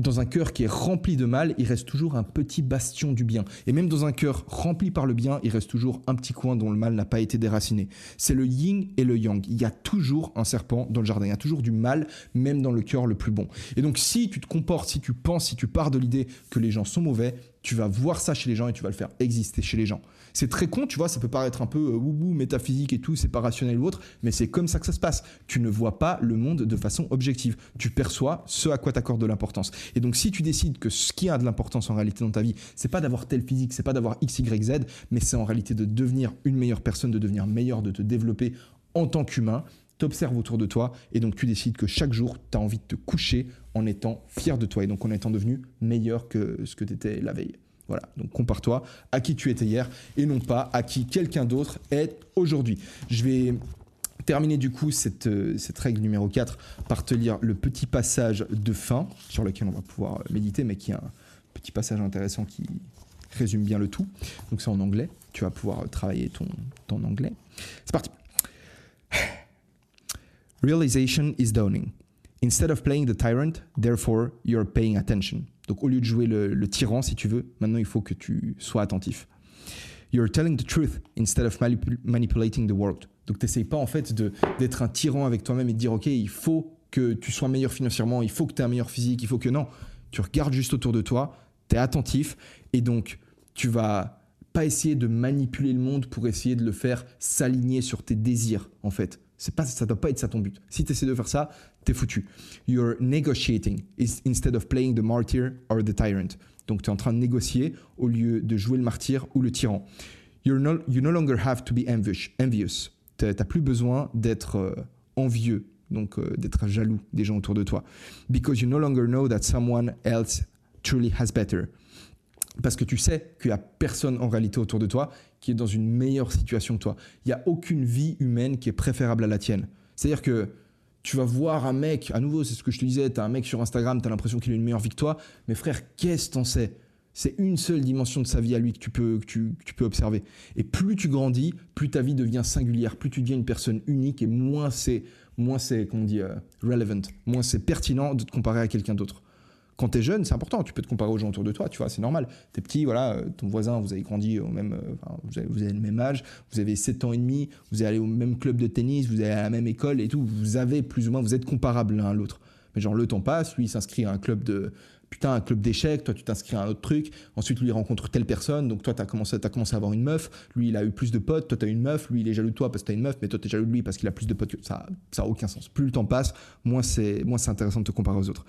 dans un cœur qui est rempli de mal, il reste toujours un petit bastion du bien. Et même dans un cœur rempli par le bien, il reste toujours un petit coin dont le mal n'a pas été déraciné. C'est le yin et le yang. Il y a toujours un serpent dans le jardin. Il y a toujours du mal, même dans le cœur le plus bon. Et donc, si tu te comportes, si tu penses, si tu pars de l'idée que les gens sont mauvais, tu vas voir ça chez les gens et tu vas le faire exister chez les gens. C'est très con, tu vois, ça peut paraître un peu euh, métaphysique et tout, c'est pas rationnel ou autre, mais c'est comme ça que ça se passe. Tu ne vois pas le monde de façon objective. Tu perçois ce à quoi t'accordes de l'importance. Et donc, si tu décides que ce qui a de l'importance en réalité dans ta vie, c'est pas d'avoir tel physique, c'est pas d'avoir X, Y, Z, mais c'est en réalité de devenir une meilleure personne, de devenir meilleur, de te développer en tant qu'humain, t'observes autour de toi et donc tu décides que chaque jour, tu as envie de te coucher en étant fier de toi et donc en étant devenu meilleur que ce que tu étais la veille. Voilà, donc compare-toi à qui tu étais hier et non pas à qui quelqu'un d'autre est aujourd'hui. Je vais terminer du coup cette, euh, cette, règle numéro 4 par te lire le petit passage de fin sur lequel on va pouvoir méditer, mais qui est un petit passage intéressant qui résume bien le tout. Donc c'est en anglais, tu vas pouvoir travailler ton, ton anglais. C'est parti. Realization is dawning. Instead of playing the tyrant, therefore you're paying attention. Donc au lieu de jouer le, tyran, si tu veux, maintenant il faut que tu sois attentif. You're telling the truth instead of manipulating the world. Donc t'essayes pas en fait d'être un tyran avec toi-même et de dire ok, il faut que tu sois meilleur financièrement, il faut que tu aies un meilleur physique, il faut que non. Tu regardes juste autour de toi, Tu es attentif et donc tu vas pas essayer de manipuler le monde pour essayer de le faire s'aligner sur tes désirs, en fait. C'est pas, ça doit pas être ça ton but. Si tu essaies de faire ça, t'es foutu. You're negotiating instead of playing the martyr or the tyrant. Donc tu es en train de négocier au lieu de jouer le martyr ou le tyran. You're no, you no longer have to be envious. n'as plus besoin d'être euh, envieux, donc euh, d'être jaloux des gens autour de toi. Because you no longer know that someone else truly has better. Parce que tu sais qu'il n'y a personne en réalité autour de toi qui est dans une meilleure situation que toi. Il n'y a aucune vie humaine qui est préférable à la tienne. C'est-à-dire que tu vas voir un mec, à nouveau, c'est ce que je te disais, tu as un mec sur Instagram, tu as l'impression qu'il a une meilleure vie que toi. Mais frère, qu'est-ce que t'en sais? C'est une seule dimension de sa vie à lui que tu, peux, que tu, peux observer. Et plus tu grandis, plus ta vie devient singulière, plus tu deviens une personne unique et moins c'est, moins c'est, comment dit, euh, relevant, moins c'est pertinent de te comparer à quelqu'un d'autre quand tu es jeune, c'est important. Tu peux te comparer aux gens autour de toi, tu vois, c'est normal. Tu es petit, voilà, euh, ton voisin, vous avez grandi au même. Euh, vous, avez, le même âge, vous avez 7 ans et demi, vous allez au même club de tennis, vous allez à la même école et tout. Vous avez plus ou moins, vous êtes comparables l'un à l'autre. Mais genre, le temps passe, lui, il s'inscrit à un club de, putain, un club d'échecs, toi tu t'inscris à un autre truc, ensuite lui il rencontre telle personne, donc toi tu as commencé, as commencé à avoir une meuf, lui il a eu plus de potes, toi tu as une meuf, lui il est jaloux de toi parce que tu as une meuf, mais toi tu es jaloux de lui parce qu'il a plus de potes que ça, ça a aucun sens. Plus le temps passe, moins c'est, intéressant de te comparer aux autres.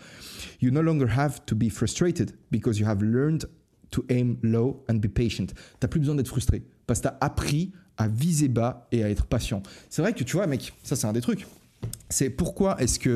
You no longer have to be frustrated because you have learned to aim low and be patient. T'as plus besoin d'être frustré parce que tu as appris à viser bas et à être patient. C'est vrai que tu vois, mec, ça c'est un des trucs. C'est pourquoi est-ce que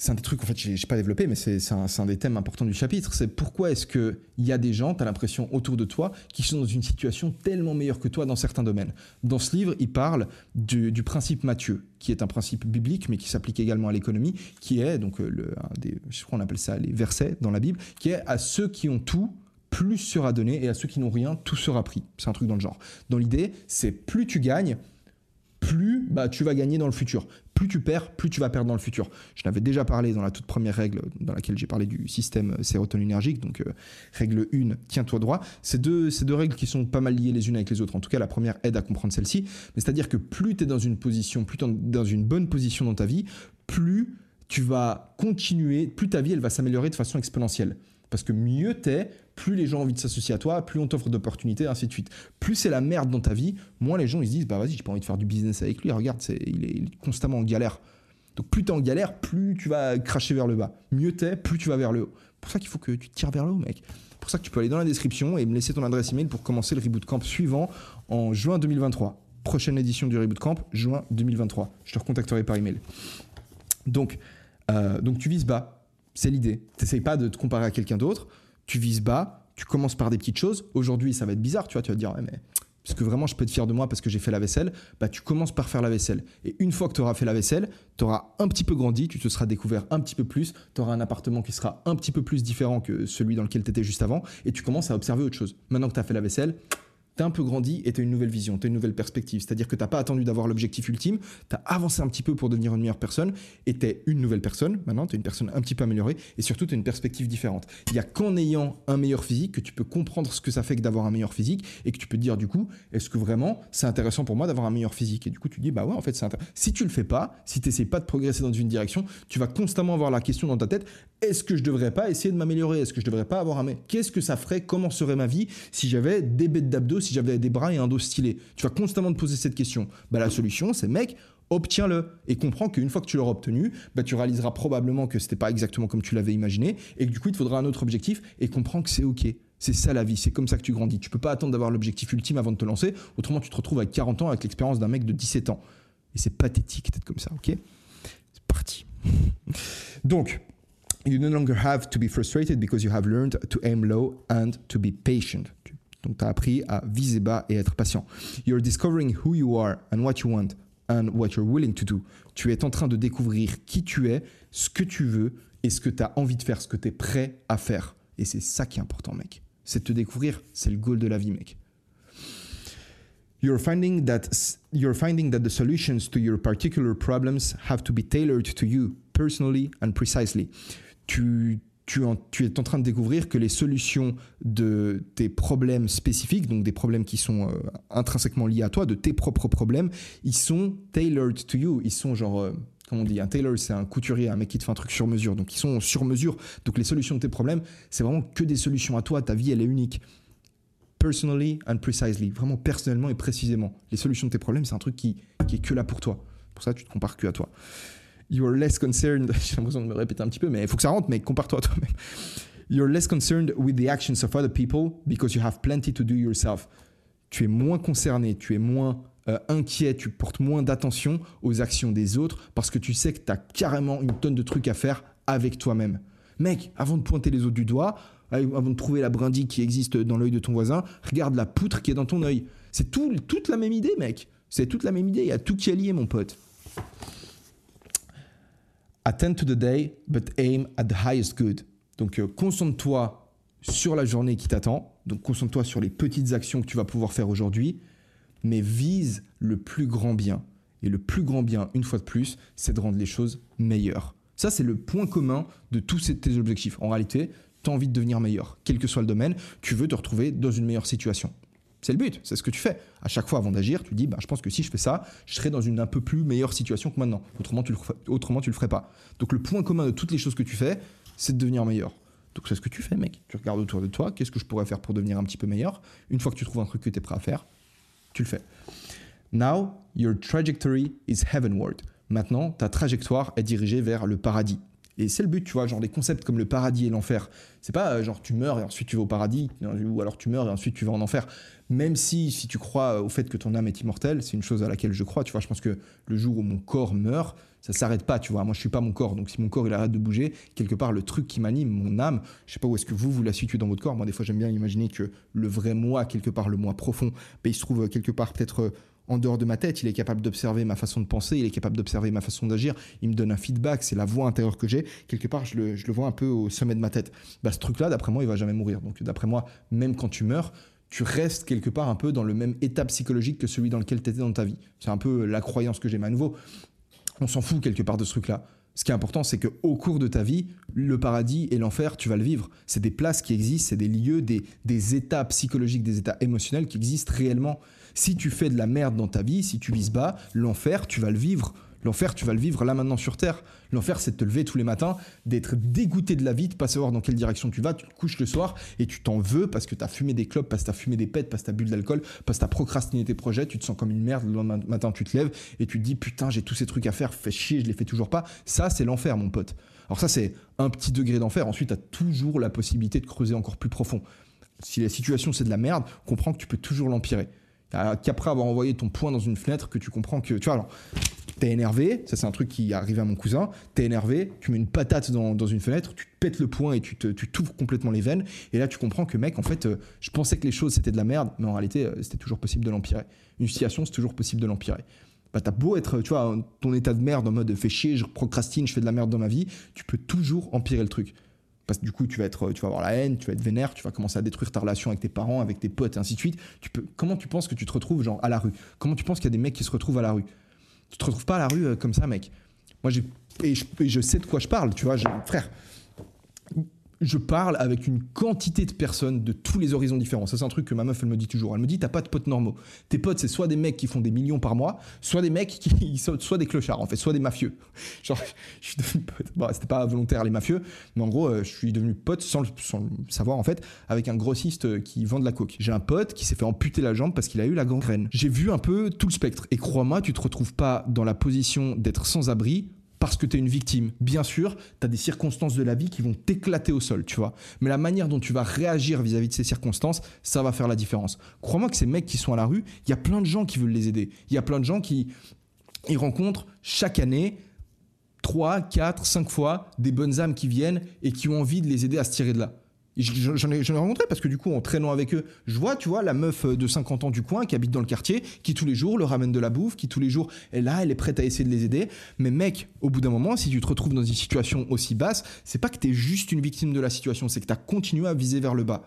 c'est un des trucs en fait j'ai pas développé mais c'est un, des thèmes importants du chapitre. C'est pourquoi est-ce que il y a des gens tu as l'impression autour de toi qui sont dans une situation tellement meilleure que toi dans certains domaines. Dans ce livre il parle du, principe Matthieu qui est un principe biblique mais qui s'applique également à l'économie qui est donc euh, le, un des je crois on appelle ça les versets dans la Bible qui est à ceux qui ont tout plus sera donné et à ceux qui n'ont rien tout sera pris. C'est un truc dans le genre. Dans l'idée c'est plus tu gagnes plus bah, tu vas gagner dans le futur. Plus tu perds, plus tu vas perdre dans le futur. Je n'avais déjà parlé dans la toute première règle dans laquelle j'ai parlé du système sérotoninergique. Donc, euh, règle 1, tiens-toi droit. C'est deux, deux règles qui sont pas mal liées les unes avec les autres. En tout cas, la première aide à comprendre celle-ci. Mais c'est-à-dire que plus tu es dans une position, plus tu dans une bonne position dans ta vie, plus tu vas continuer, plus ta vie elle va s'améliorer de façon exponentielle. Parce que mieux t'es, plus les gens ont envie de s'associer à toi, plus on t'offre d'opportunités, ainsi de suite. Plus c'est la merde dans ta vie, moins les gens ils se disent bah vas-y, j'ai pas envie de faire du business avec lui, regarde, il, est, constamment en galère. Donc plus t'es en galère, plus tu vas cracher vers le bas. Mieux t'es, plus tu vas vers le haut. Pour ça qu'il faut que tu tires vers le haut, mec. Pour ça que tu peux aller dans la description et me laisser ton adresse email pour commencer le reboot camp suivant en juin 2023. Prochaine édition du reboot camp, juin 2023. Je te recontacterai par email. Donc, euh, donc tu vises bas c'est l'idée. Tu n'essayes pas de te comparer à quelqu'un d'autre. Tu vises bas. Tu commences par des petites choses. Aujourd'hui, ça va être bizarre. Tu vois, tu vas te dire, ouais, mais parce que vraiment je peux être fier de moi parce que j'ai fait la vaisselle, bah tu commences par faire la vaisselle. Et une fois que tu auras fait la vaisselle, tu auras un petit peu grandi, tu te seras découvert un petit peu plus, tu auras un appartement qui sera un petit peu plus différent que celui dans lequel tu étais juste avant, et tu commences à observer autre chose. Maintenant que tu as fait la vaisselle, t'as un peu grandi et t'as une nouvelle vision, t'as une nouvelle perspective. C'est-à-dire que t'as pas attendu d'avoir l'objectif ultime, t'as avancé un petit peu pour devenir une meilleure personne et t'es une nouvelle personne. Maintenant, t'es une personne un petit peu améliorée et surtout t'as une perspective différente. Il y a qu'en ayant un meilleur physique que tu peux comprendre ce que ça fait que d'avoir un meilleur physique et que tu peux te dire du coup, est-ce que vraiment c'est intéressant pour moi d'avoir un meilleur physique? Et du coup, tu dis bah ouais, en fait c'est intéressant. Si tu le fais pas, si t'essayes pas de progresser dans une direction, tu vas constamment avoir la question dans ta tête est-ce que je devrais pas essayer de m'améliorer? Est-ce que je devrais pas avoir un Qu'est-ce que ça ferait? Comment serait ma vie si j'avais des bêtes d'abdos, si j'avais des bras et un dos stylé Tu vas constamment te poser cette question. Bah, la solution, c'est mec, obtiens-le et comprends qu'une fois que tu l'auras obtenu, bah, tu réaliseras probablement que c'était pas exactement comme tu l'avais imaginé et que du coup, il te faudra un autre objectif et comprends que c'est OK. C'est ça la vie, c'est comme ça que tu grandis. Tu peux pas attendre d'avoir l'objectif ultime avant de te lancer, autrement tu te retrouves avec 40 ans avec l'expérience d'un mec de 17 ans. Et c'est pathétique d'être comme ça, ok? C'est parti. (laughs) Donc, You no longer have to be frustrated because you have learned to aim low and to be patient. Donc, tu as appris à viser bas et être patient. You're discovering who you are and what you want and what you're willing to do. Tu es en train de découvrir qui tu es, ce que tu veux et ce que tu as envie de faire, ce que tu es prêt à faire. Et c'est ça qui est important, mec. C'est de te découvrir, c'est le goal de la vie, mec. You're finding that you're finding that the solutions to your particular problems have to be tailored to you personally and precisely. Tu tu, es en train de découvrir que les solutions de tes problèmes spécifiques, donc des problèmes qui sont euh, intrinsèquement liés à toi, de tes propres problèmes, ils sont tailored to you. Ils sont genre, euh, comment on dit, un tailor, c'est un couturier, un mec qui te fait un truc sur mesure. Donc ils sont sur mesure. Donc les solutions de tes problèmes, c'est vraiment que des solutions à toi. Ta vie, elle est unique. Personally and precisely. Vraiment personnellement et précisément. Les solutions de tes problèmes, c'est un truc qui, qui est que là pour toi. Pour ça, tu te compares que à toi you're less concerned. (laughs) J'ai l'impression de me répéter un petit peu, mais il faut que ça rentre, mais compare-toi à toi-même. You're less concerned with the actions of other people because you have plenty to do yourself. Tu es moins concerné, tu es moins euh, inquiet, tu portes moins d'attention aux actions des autres parce que tu sais que tu as carrément une tonne de trucs à faire avec toi-même. Mec, avant de pointer les autres du doigt, avant de trouver la brindille qui existe dans l'œil de ton voisin, regarde la poutre qui est dans ton œil. C'est tout, toute la même idée, mec. C'est toute la même idée. Il y a tout qui est lié, mon pote. Attend to the day, but aim at the highest good. Donc euh, concentre-toi sur la journée qui t'attend. Donc concentre-toi sur les petites actions que tu vas pouvoir faire aujourd'hui, mais vise le plus grand bien. Et le plus grand bien, une fois de plus, c'est de rendre les choses meilleures. Ça, c'est le point commun de tous tes objectifs. En réalité, tu as envie de devenir meilleur. Quel que soit le domaine, tu veux te retrouver dans une meilleure situation. C'est le but, c'est ce que tu fais. À chaque fois avant d'agir, tu dis, bah, je pense que si je fais ça, je serai dans une un peu plus meilleure situation que maintenant. Autrement, tu le, autrement, tu le ferais pas. Donc le point commun de toutes les choses que tu fais, c'est de devenir meilleur. Donc c'est ce que tu fais, mec. Tu regardes autour de toi, qu'est-ce que je pourrais faire pour devenir un petit peu meilleur? Une fois que tu trouves un truc que tu es prêt à faire, tu le fais. Now, your trajectory is heavenward. Maintenant, ta trajectoire est dirigée vers le paradis. Et c'est le but, tu vois, genre des concepts comme le paradis et l'enfer. C'est pas euh, genre tu meurs et ensuite tu vas au paradis, ou alors tu meurs et ensuite tu vas en enfer. Même si, si tu crois au fait que ton âme est immortelle, c'est une chose à laquelle je crois, tu vois. Je pense que le jour où mon corps meurt, ça s'arrête pas, tu vois. Moi, je suis pas mon corps, donc si mon corps il arrête de bouger, quelque part le truc qui m'anime, mon âme, je sais pas où est-ce que vous vous la situez dans votre corps. Moi, des fois, j'aime bien imaginer que le vrai moi, quelque part, le moi profond, ben, il se trouve quelque part peut-être euh, en dehors de ma tête, il est capable d'observer ma façon de penser, il est capable d'observer ma façon d'agir, il me donne un feedback, c'est la voix intérieure que j'ai, quelque part je le, vois un peu au sommet de ma tête. Bah, ce truc-là, d'après moi, il va jamais mourir. Donc d'après moi, même quand tu meurs, tu restes quelque part un peu dans le même état psychologique que celui dans lequel tu étais dans ta vie. C'est un peu la croyance que j'ai. Mais à nouveau, on s'en fout quelque part de ce truc-là. Ce qui est important, c'est qu'au cours de ta vie, le paradis et l'enfer, tu vas le vivre. C'est des places qui existent, c'est des lieux, des, des états psychologiques, des états émotionnels qui existent réellement. Si tu fais de la merde dans ta vie, si tu vises bas, l'enfer, tu vas le vivre. L'enfer, tu vas le vivre là maintenant sur Terre. L'enfer, c'est de te lever tous les matins, d'être dégoûté de la vie, de pas savoir dans quelle direction tu vas. Tu te couches le soir et tu t'en veux parce que tu as fumé des clopes, parce que tu as fumé des pètes, parce que tu as bu de l'alcool, parce que tu as procrastiné tes projets. Tu te sens comme une merde. Le lendemain matin, tu te lèves et tu te dis Putain, j'ai tous ces trucs à faire, fais chier, je les fais toujours pas. Ça, c'est l'enfer, mon pote. Alors, ça, c'est un petit degré d'enfer. Ensuite, tu as toujours la possibilité de creuser encore plus profond. Si la situation, c'est de la merde, comprends que tu peux toujours l'empirer qu'après avoir envoyé ton poing dans une fenêtre que tu comprends que tu vois alors t'es énervé ça c'est un truc qui est arrivé à mon cousin t'es énervé tu mets une patate dans, dans, une fenêtre tu te pètes le poing et tu t'ouvres complètement les veines et là tu comprends que mec en fait euh, je pensais que les choses c'était de la merde mais en réalité euh, c'était toujours possible de l'empirer une situation c'est toujours possible de l'empirer bah, t'as beau être, tu vois, ton état de merde en mode fais chier, je procrastine, je fais de la merde dans ma vie, tu peux toujours empirer le truc. Du coup, tu vas, être, tu vas avoir la haine, tu vas être vénère, tu vas commencer à détruire ta relation avec tes parents, avec tes potes, et ainsi de suite. Tu peux, comment tu penses que tu te retrouves genre à la rue? Comment tu penses qu'il y a des mecs qui se retrouvent à la rue? Tu te retrouves pas à la rue euh, comme ça, mec? Moi, et je, et je sais de quoi je parle, tu vois, frère je parle avec une quantité de personnes de tous les horizons différents. Ça, c'est un truc que ma meuf, elle me dit toujours. Elle me dit, t'as pas de potes normaux. Tes potes, c'est soit des mecs qui font des millions par mois, soit des mecs qui, (laughs) soit des clochards, en fait, soit des mafieux. (laughs) Genre, je suis devenu pote. Bon, c'était pas volontaire, les mafieux, mais en gros, euh, je suis devenu pote sans le, savoir, en fait, avec un grossiste euh, qui vend de la coke. J'ai un pote qui s'est fait amputer la jambe parce qu'il a eu la gangrène. J'ai vu un peu tout le spectre. Et crois-moi, tu te retrouves pas dans la position d'être sans abri parce que tu es une victime. Bien sûr, tu as des circonstances de la vie qui vont t'éclater au sol, tu vois. Mais la manière dont tu vas réagir vis-à-vis de ces circonstances, ça va faire la différence. Crois-moi que ces mecs qui sont à la rue, il y a plein de gens qui veulent les aider. Il y a plein de gens qui ils rencontrent chaque année 3, 4, 5 fois des bonnes âmes qui viennent et qui ont envie de les aider à se tirer de là. J'en ai, ai rencontré parce que du coup, en traînant avec eux, je vois, tu vois, la meuf euh, de 50 ans du coin qui habite dans le quartier, qui tous les jours leur ramène de la bouffe, qui tous les jours est là, elle est prête à essayer de les aider. Mais mec, au bout d'un moment, si tu te retrouves dans une situation aussi basse, c'est pas que t'es juste une victime de la situation, c'est que t'as continué à viser vers le bas.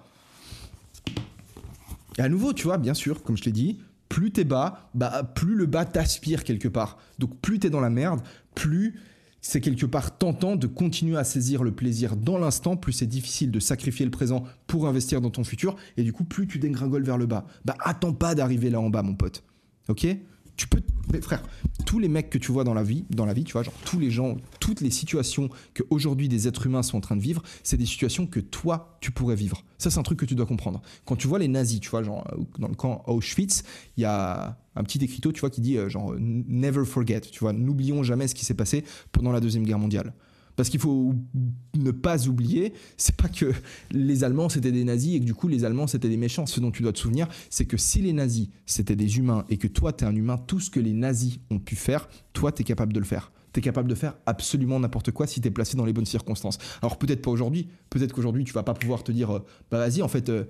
Et à nouveau, tu vois, bien sûr, comme je l'ai dit, plus t'es bas, bah, plus le bas t'aspire quelque part. Donc plus t'es dans la merde, plus c'est quelque part tentant de continuer à saisir le plaisir dans l'instant, plus c'est difficile de sacrifier le présent pour investir dans ton futur, et du coup, plus tu dégringoles vers le bas. Bah, attends pas d'arriver là en bas, mon pote. Ok? Tu peux. Mais frère, tous les mecs que tu vois dans la vie, dans la vie, tu vois, genre tous les gens, toutes les situations que aujourd'hui des êtres humains sont en train de vivre, c'est des situations que toi, tu pourrais vivre. Ça, c'est un truc que tu dois comprendre. Quand tu vois les nazis, tu vois, genre, euh, dans le camp Auschwitz, il y a un petit écriteau, tu vois, qui dit, euh, genre, never forget, tu vois, n'oublions jamais ce qui s'est passé pendant la Deuxième Guerre mondiale. Parce qu'il faut ne pas oublier, c'est pas que les Allemands c'était des nazis et que du coup les Allemands c'était des méchants. Ce dont tu dois te souvenir, c'est que si les nazis c'était des humains et que toi t'es un humain, tout ce que les nazis ont pu faire, toi t'es capable de le faire. T'es capable de faire absolument n'importe quoi si t'es placé dans les bonnes circonstances. Alors peut-être pas aujourd'hui, peut-être qu'aujourd'hui tu vas pas pouvoir te dire, euh, bah vas-y en fait, euh,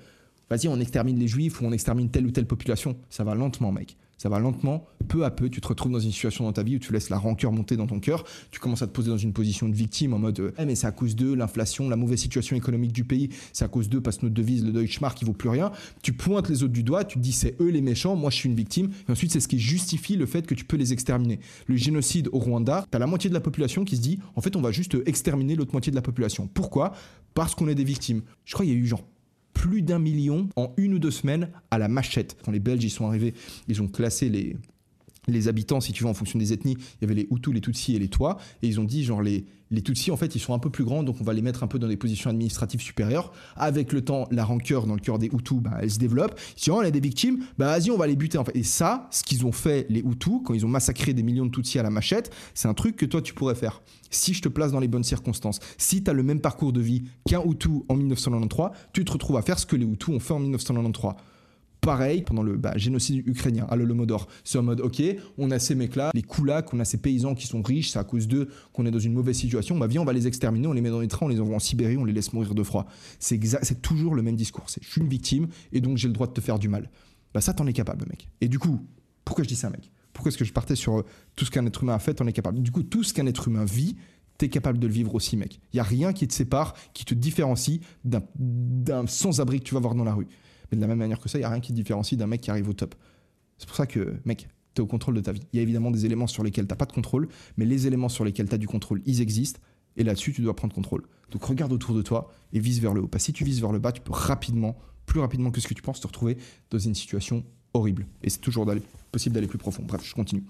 vas-y on extermine les juifs ou on extermine telle ou telle population. Ça va lentement mec ça va lentement, peu à peu, tu te retrouves dans une situation dans ta vie où tu laisses la rancœur monter dans ton cœur, tu commences à te poser dans une position de victime en mode euh, eh, mais c'est à cause de l'inflation, la mauvaise situation économique du pays, c'est à cause d'eux parce que notre devise, le Deutschmark, il vaut plus rien. Tu pointes les autres du doigt, tu te dis c'est eux les méchants, moi je suis une victime, et ensuite c'est ce qui justifie le fait que tu peux les exterminer. Le génocide au Rwanda, t'as la moitié de la population qui se dit en fait on va juste exterminer l'autre moitié de la population. Pourquoi? Parce qu'on est des victimes. Je crois qu'il y a eu genre plus d'un million en une ou deux semaines à la machette. Quand les Belges y sont arrivés, ils ont classé les, les habitants, si tu veux, en fonction des ethnies. Il y avait les Hutus, les Tutsis et les Tois. Et ils ont dit, genre, les, les Tutsis, en fait, ils sont un peu plus grands, donc on va les mettre un peu dans des positions administratives supérieures. Avec le temps, la rancœur dans le cœur des Hutus, bah, elle se développe. Si on a des victimes, bah vas-y, on va les buter. En fait. Et ça, ce qu'ils ont fait, les Hutus, quand ils ont massacré des millions de Tutsis à la machette, c'est un truc que toi, tu pourrais faire. Si je te place dans les bonnes circonstances, si tu as le même parcours de vie qu'un Hutu en 1993, tu te retrouves à faire ce que les Hutus ont fait en 1993 pareil pendant le bah, génocide ukrainien à l'Olomodor. C'est en mode, ok, on a ces mecs-là, les koulaks, on a ces paysans qui sont riches, c'est à cause d'eux qu'on est dans une mauvaise situation. Bah viens, on va les exterminer, on les met dans les trains, on les envoie en Sibérie, on les laisse mourir de froid. C'est toujours le même discours. Je suis une victime et donc j'ai le droit de te faire du mal. Bah ça, t'en es capable, mec. Et du coup, pourquoi je dis ça, mec? Pourquoi est-ce que je partais sur euh, tout ce qu'un être humain a fait, t'en es capable? Du coup, tout ce qu'un être humain vit, t'es capable de le vivre aussi, mec. Il y a rien qui te sépare, qui te différencie d'un sans-abri que tu vas voir dans la rue. De la même manière que ça, il n'y a rien qui te différencie d'un mec qui arrive au top. C'est pour ça que, mec, tu es au contrôle de ta vie. Il y a évidemment des éléments sur lesquels tu pas de contrôle, mais les éléments sur lesquels tu as du contrôle, ils existent. Et là-dessus, tu dois prendre contrôle. Donc regarde autour de toi et vise vers le haut. Parce que si tu vises vers le bas, tu peux rapidement, plus rapidement que ce que tu penses, te retrouver dans une situation horrible. Et c'est toujours possible d'aller plus profond. Bref, je continue.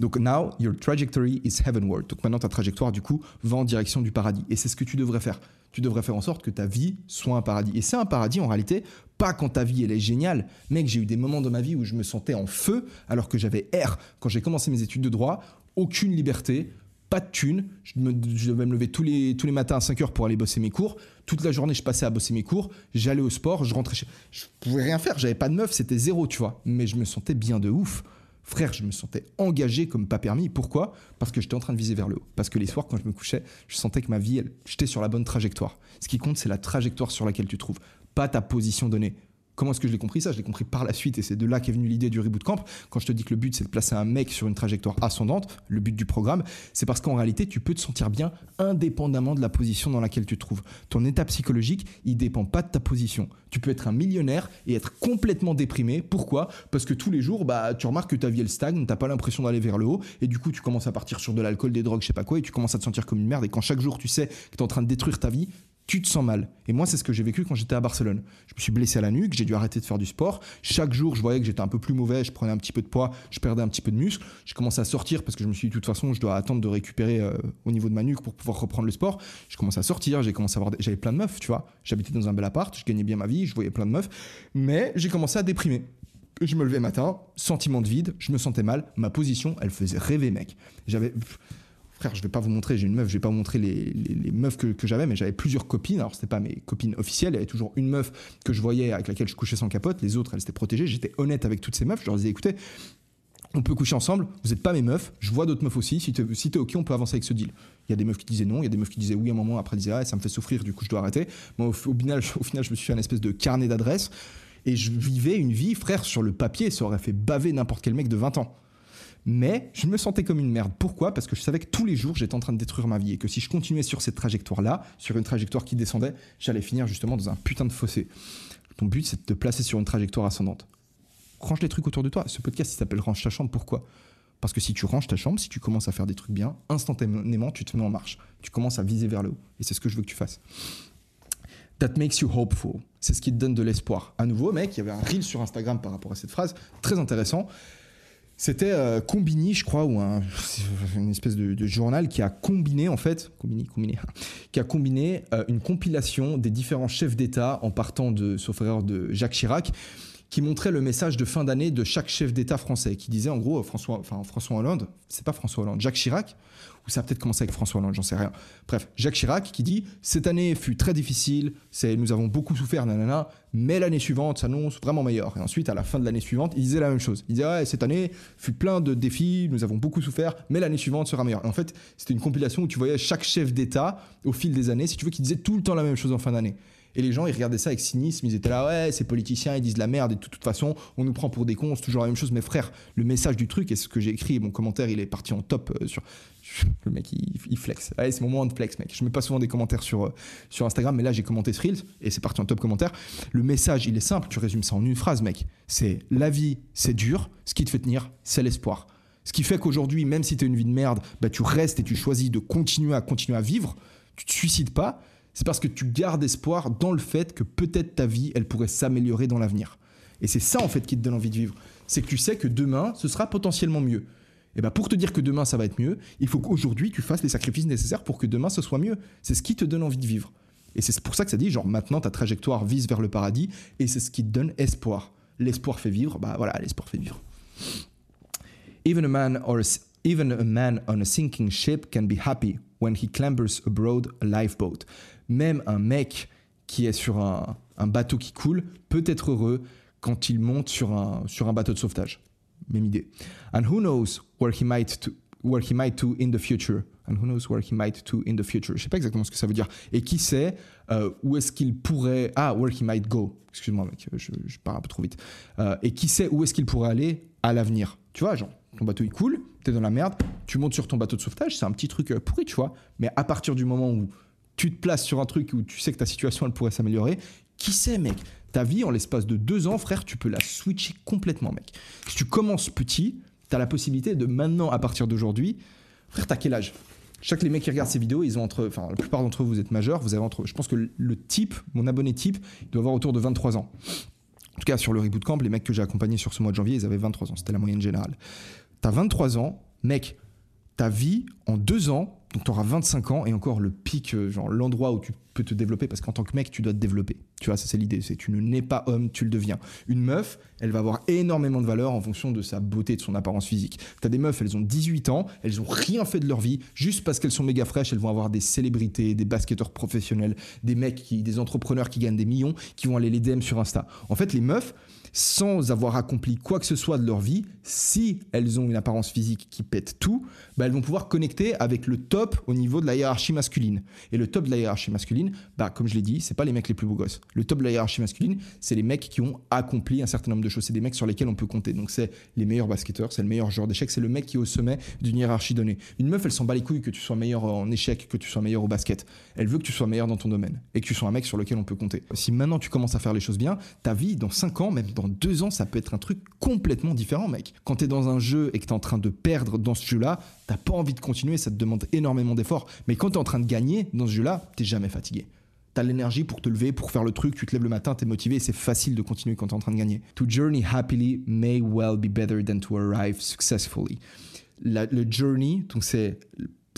Donc now your trajectory is heavenward. Donc maintenant ta trajectoire du coup va en direction du paradis et c'est ce que tu devrais faire. Tu devrais faire en sorte que ta vie soit un paradis. Et c'est un paradis en réalité pas quand ta vie elle est géniale. Mec, j'ai eu des moments dans ma vie où je me sentais en feu alors que j'avais air quand j'ai commencé mes études de droit, aucune liberté, pas de thunes. Je, devais me lever tous les, tous les matins à 5 heures pour aller bosser mes cours. Toute la journée, je passais à bosser mes cours. J'allais au sport, je rentrais chez. Je pouvais rien faire, j'avais pas de meuf, c'était zéro, tu vois. Mais je me sentais bien de ouf. Frère, je me sentais engagé comme pas permis. Pourquoi? Parce que j'étais en train de viser vers le haut. Parce que les soirs, quand je me couchais, je sentais que ma vie, j'étais sur la bonne trajectoire. Ce qui compte, c'est la trajectoire sur laquelle tu trouves, pas ta position donnée. Comment est-ce que je l'ai compris ça? Je l'ai compris par la suite et c'est de là qu'est venue l'idée du reboot camp. Quand je te dis que le but c'est de placer un mec sur une trajectoire ascendante, le but du programme, c'est parce qu'en réalité tu peux te sentir bien indépendamment de la position dans laquelle tu te trouves. Ton état psychologique, il dépend pas de ta position. Tu peux être un millionnaire et être complètement déprimé. Pourquoi? Parce que tous les jours, bah, tu remarques que ta vie elle stagne, t'as pas l'impression d'aller vers le haut et du coup tu commences à partir sur de l'alcool, des drogues, je sais pas quoi et tu commences à te sentir comme une merde et quand chaque jour tu sais que tu es en train de détruire ta vie, tu te sens mal. Et moi, c'est ce que j'ai vécu quand j'étais à Barcelone. Je me suis blessé à la nuque, j'ai dû arrêter de faire du sport. Chaque jour, je voyais que j'étais un peu plus mauvais, je prenais un petit peu de poids, je perdais un petit peu de muscle. Je commençais à sortir parce que je me suis dit, de toute façon, je dois attendre de récupérer euh, au niveau de ma nuque pour pouvoir reprendre le sport. Je commençais à sortir, j'ai commencé à avoir, j'avais plein de meufs, tu vois. J'habitais dans un bel appart, je gagnais bien ma vie, je voyais plein de meufs. Mais j'ai commencé à déprimer. Je me levais matin, sentiment de vide, je me sentais mal. Ma position, elle faisait rêver, mec. J'avais frère, je vais pas vous montrer, j'ai une meuf, je vais pas vous montrer les, meufs que, j'avais, mais j'avais plusieurs copines. Alors, c'était pas mes copines officielles, il y avait toujours une meuf que je voyais avec laquelle je couchais sans capote, les autres, elles étaient protégées. J'étais honnête avec toutes ces meufs, je leur disais, écoutez, on peut coucher ensemble, vous n'êtes pas mes meufs, je vois d'autres meufs aussi, si t'es si ok, on peut avancer avec ce deal. Il y a des meufs qui disaient non, il y a des meufs qui disaient oui à un moment, après disaient ah, ça me fait souffrir, du coup je dois arrêter. Moi, au, final, (laughs) au final, je me suis fait un espèce de carnet d'adresses et je vivais une vie, frère, sur le papier, ça aurait fait baver n'importe quel mec de 20 ans. Mais je me sentais comme une merde. Pourquoi? Parce que je savais que tous les jours, j'étais en train de détruire ma vie et que si je continuais sur cette trajectoire-là, sur une trajectoire qui descendait, j'allais finir justement dans un putain de fossé. Ton but, c'est de te placer sur une trajectoire ascendante. Range les trucs autour de toi. Ce podcast, s'appelle Range ta chambre. Pourquoi? Parce que si tu ranges ta chambre, si tu commences à faire des trucs bien, instantanément, tu te mets en marche. Tu commences à viser vers le haut. Et c'est ce que je veux que tu fasses. That makes you hopeful. C'est ce qui te donne de l'espoir. À nouveau, mec, il y avait un reel sur Instagram par rapport à cette phrase, très intéressant. C'était euh, Combini, je crois, ou un, (laughs) une espèce de, journal qui a combiné, en fait, Combini, combiné, (laughs) qui a combiné euh, une compilation des différents chefs d'État en partant de, sauf erreur, de Jacques Chirac, qui montrait le message de fin d'année de chaque chef d'État français, qui disait en gros François, enfin François Hollande, c'est pas François Hollande, Jacques Chirac, ou ça a peut-être commencé avec François Hollande, j'en sais rien. Bref, Jacques Chirac qui dit cette année fut très difficile, nous avons beaucoup souffert, nanana, mais l'année suivante s'annonce vraiment meilleure. Et ensuite, à la fin de l'année suivante, il disait la même chose. Il disait cette année fut plein de défis, nous avons beaucoup souffert, mais l'année suivante sera meilleure. Et en fait, c'était une compilation où tu voyais chaque chef d'État au fil des années, si tu veux, qui disait tout le temps la même chose en fin d'année. Et les gens, ils regardaient ça avec cynisme, ils étaient là, ouais, ces politiciens, ils disent la merde, et de toute façon, on nous prend pour des cons, c'est toujours la même chose. Mais frère, le message du truc, et ce que j'ai écrit, mon commentaire, il est parti en top euh, sur. Le mec, il, flex. Allez, c'est mon moment de flex, mec. Je mets pas souvent des commentaires sur, euh, sur Instagram, mais là, j'ai commenté ce et c'est parti en top commentaire. Le message, il est simple, tu résumes ça en une phrase, mec. C'est la vie, c'est dur, ce qui te fait tenir, c'est l'espoir. Ce qui fait qu'aujourd'hui, même si tu une vie de merde, bah, tu restes et tu choisis de continuer à continuer à vivre, tu te suicides pas, c'est parce que tu gardes espoir dans le fait que peut-être ta vie, elle pourrait s'améliorer dans l'avenir. Et c'est ça, en fait, qui te donne envie de vivre. C'est que tu sais que demain, ce sera potentiellement mieux. Et ben pour te dire que demain, ça va être mieux, il faut qu'aujourd'hui, tu fasses les sacrifices nécessaires pour que demain, ce soit mieux. C'est ce qui te donne envie de vivre. Et c'est pour ça que ça dit, genre, maintenant, ta trajectoire vise vers le paradis, et c'est ce qui te donne espoir. L'espoir fait vivre, bah voilà, l'espoir fait vivre. Even a man or even a man on a sinking ship can be happy when he clambers aboard a lifeboat. Même un mec qui est sur un, un bateau qui coule peut être heureux quand il monte sur un, sur un bateau de sauvetage. Même idée. And who knows where he might to, where he might to in the future. And who knows where he might to in the future. Je sais pas exactement ce que ça veut dire. Et qui sait euh, où est-ce qu'il pourrait... Ah, where he might go. Excuse-moi mec, je, je pars un peu trop vite. Euh, et qui sait où est-ce qu'il pourrait aller à l'avenir. Tu vois, genre, ton bateau il coule, t'es dans la merde, tu montes sur ton bateau de sauvetage, c'est un petit truc euh, pourri, tu vois. Mais à partir du moment où tu te places sur un truc où tu sais que ta situation elle pourrait s'améliorer, qui sait, mec? Ta vie, en l'espace de deux ans, frère, tu peux la switcher complètement, mec. Si tu commences petit, t'as la possibilité de maintenant, à partir d'aujourd'hui, frère, t'as quel âge? Chaque les mecs qui regardent ces vidéos, ils ont entre, enfin la plupart d'entre eux vous êtes majeurs, vous avez entre, je pense que le type, mon abonné type, il doit avoir autour de 23 ans. En tout cas, sur le Reboot Camp, les mecs que j'ai accompagnés sur ce mois de janvier, ils avaient 23 ans. C'était la moyenne générale. T'as 23 ans, mec, ta vie, en deux ans, donc t'auras 25 ans, et encore le pic, euh, genre l'endroit où tu peux te développer, parce qu'en tant que mec, tu dois te développer. Tu vois, ça c'est l'idée, c'est tu ne nais pas homme, tu le deviens. Une meuf, elle va avoir énormément de valeur en fonction de sa beauté, de son apparence physique. T'as des meufs, elles ont 18 ans, elles ont rien fait de leur vie, juste parce qu'elles sont méga fraîches, elles vont avoir des célébrités, des basketteurs professionnels, des mecs, qui, des entrepreneurs qui gagnent des millions, qui vont aller les DM sur Insta. En fait, les meufs, sans avoir accompli quoi que ce soit de leur vie, si elles ont une apparence physique qui pète tout, bah elles vont pouvoir connecter avec le top au niveau de la hiérarchie masculine. Et le top de la hiérarchie masculine, bah comme je l'ai dit, c'est pas les mecs les plus beaux gosses. Le top de la hiérarchie masculine, c'est les mecs qui ont accompli un certain nombre de choses. C'est des mecs sur lesquels on peut compter. Donc c'est les meilleurs basketteurs, c'est le meilleur joueur d'échecs, c'est le mec qui est au sommet d'une hiérarchie donnée. Une meuf, elle s'en bat les couilles que tu sois meilleur en échecs, que tu sois meilleur au basket. Elle veut que tu sois meilleur dans ton domaine et que tu sois un mec sur lequel on peut compter. Si maintenant tu commences à faire les choses bien, ta vie dans 5 ans, même dans 2 ans, ça peut être un truc complètement différent, mec. Quand t'es dans un jeu et que t'es en train de perdre dans ce jeu-là, t'as pas envie de continuer, ça te demande énormément d'efforts. Mais quand t'es en train de gagner dans ce jeu-là, t'es jamais fatigué. T'as l'énergie pour te lever, pour faire le truc, tu te lèves le matin, t'es motivé c'est facile de continuer quand t'es en train de gagner. To journey happily may well be better than to arrive successfully. Le journey, donc c'est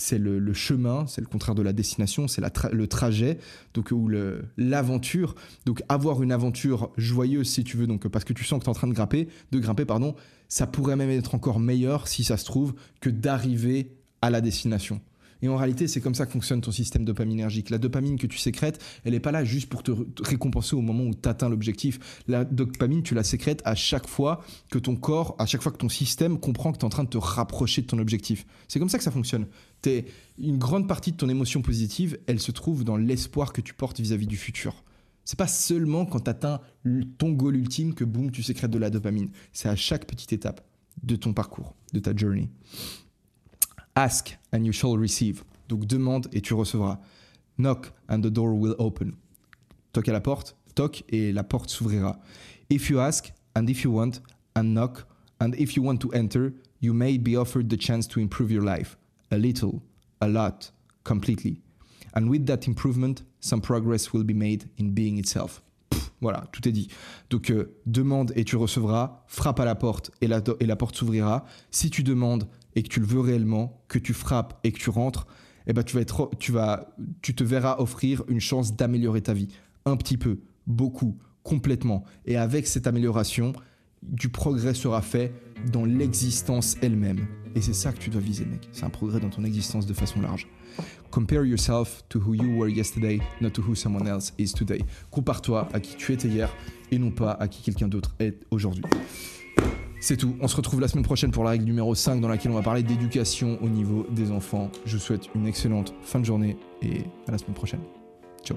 c'est le, chemin, c'est le contraire de la destination, c'est le trajet, donc ou l'aventure. Donc avoir une aventure joyeuse si tu veux, donc parce que tu sens que tu es en train de grimper, de grimper pardon, ça pourrait même être encore meilleur si ça se trouve que d'arriver à la destination. Et en réalité, c'est comme ça que fonctionne ton système dopaminergique. La dopamine que tu sécrètes, elle n'est pas là juste pour te, récompenser au moment où tu atteins l'objectif. La dopamine, tu la sécrètes à chaque fois que ton corps, à chaque fois que ton système comprend que tu es en train de te rapprocher de ton objectif. C'est comme ça que ça fonctionne. Es, une grande partie de ton émotion positive, elle se trouve dans l'espoir que tu portes vis-à-vis -vis du futur. C'est pas seulement quand tu atteins ton goal ultime que boum, tu sécrètes de la dopamine. C'est à chaque petite étape de ton parcours, de ta journey. Ask and you shall receive. Donc demande et tu recevras. Knock and the door will open. Toque à la porte, toque et la porte s'ouvrira. If you ask and if you want and knock and if you want to enter, you may be offered the chance to improve your life. A little, a lot, completely. And with that improvement, some progress will be made in being itself. voilà, tout est dit. Donc euh, demande et tu recevras, frappe à la porte et la, et la porte s'ouvrira. Si tu demandes et que tu le veux réellement, que tu frappes et que tu rentres, eh ben tu vas être, tu vas, tu te verras offrir une chance d'améliorer ta vie, un petit peu, beaucoup, complètement. Et avec cette amélioration, du progrès sera fait dans l'existence elle-même. Et c'est ça que tu dois viser, mec. C'est un progrès dans ton existence de façon large. Compare yourself to who you were yesterday, not to who someone else is today. Compare-toi à qui tu étais hier et non pas à qui quelqu'un d'autre est aujourd'hui. C'est tout. On se retrouve la semaine prochaine pour la règle numéro 5 dans laquelle on va parler d'éducation au niveau des enfants. Je vous souhaite une excellente fin de journée et à la semaine prochaine. Ciao.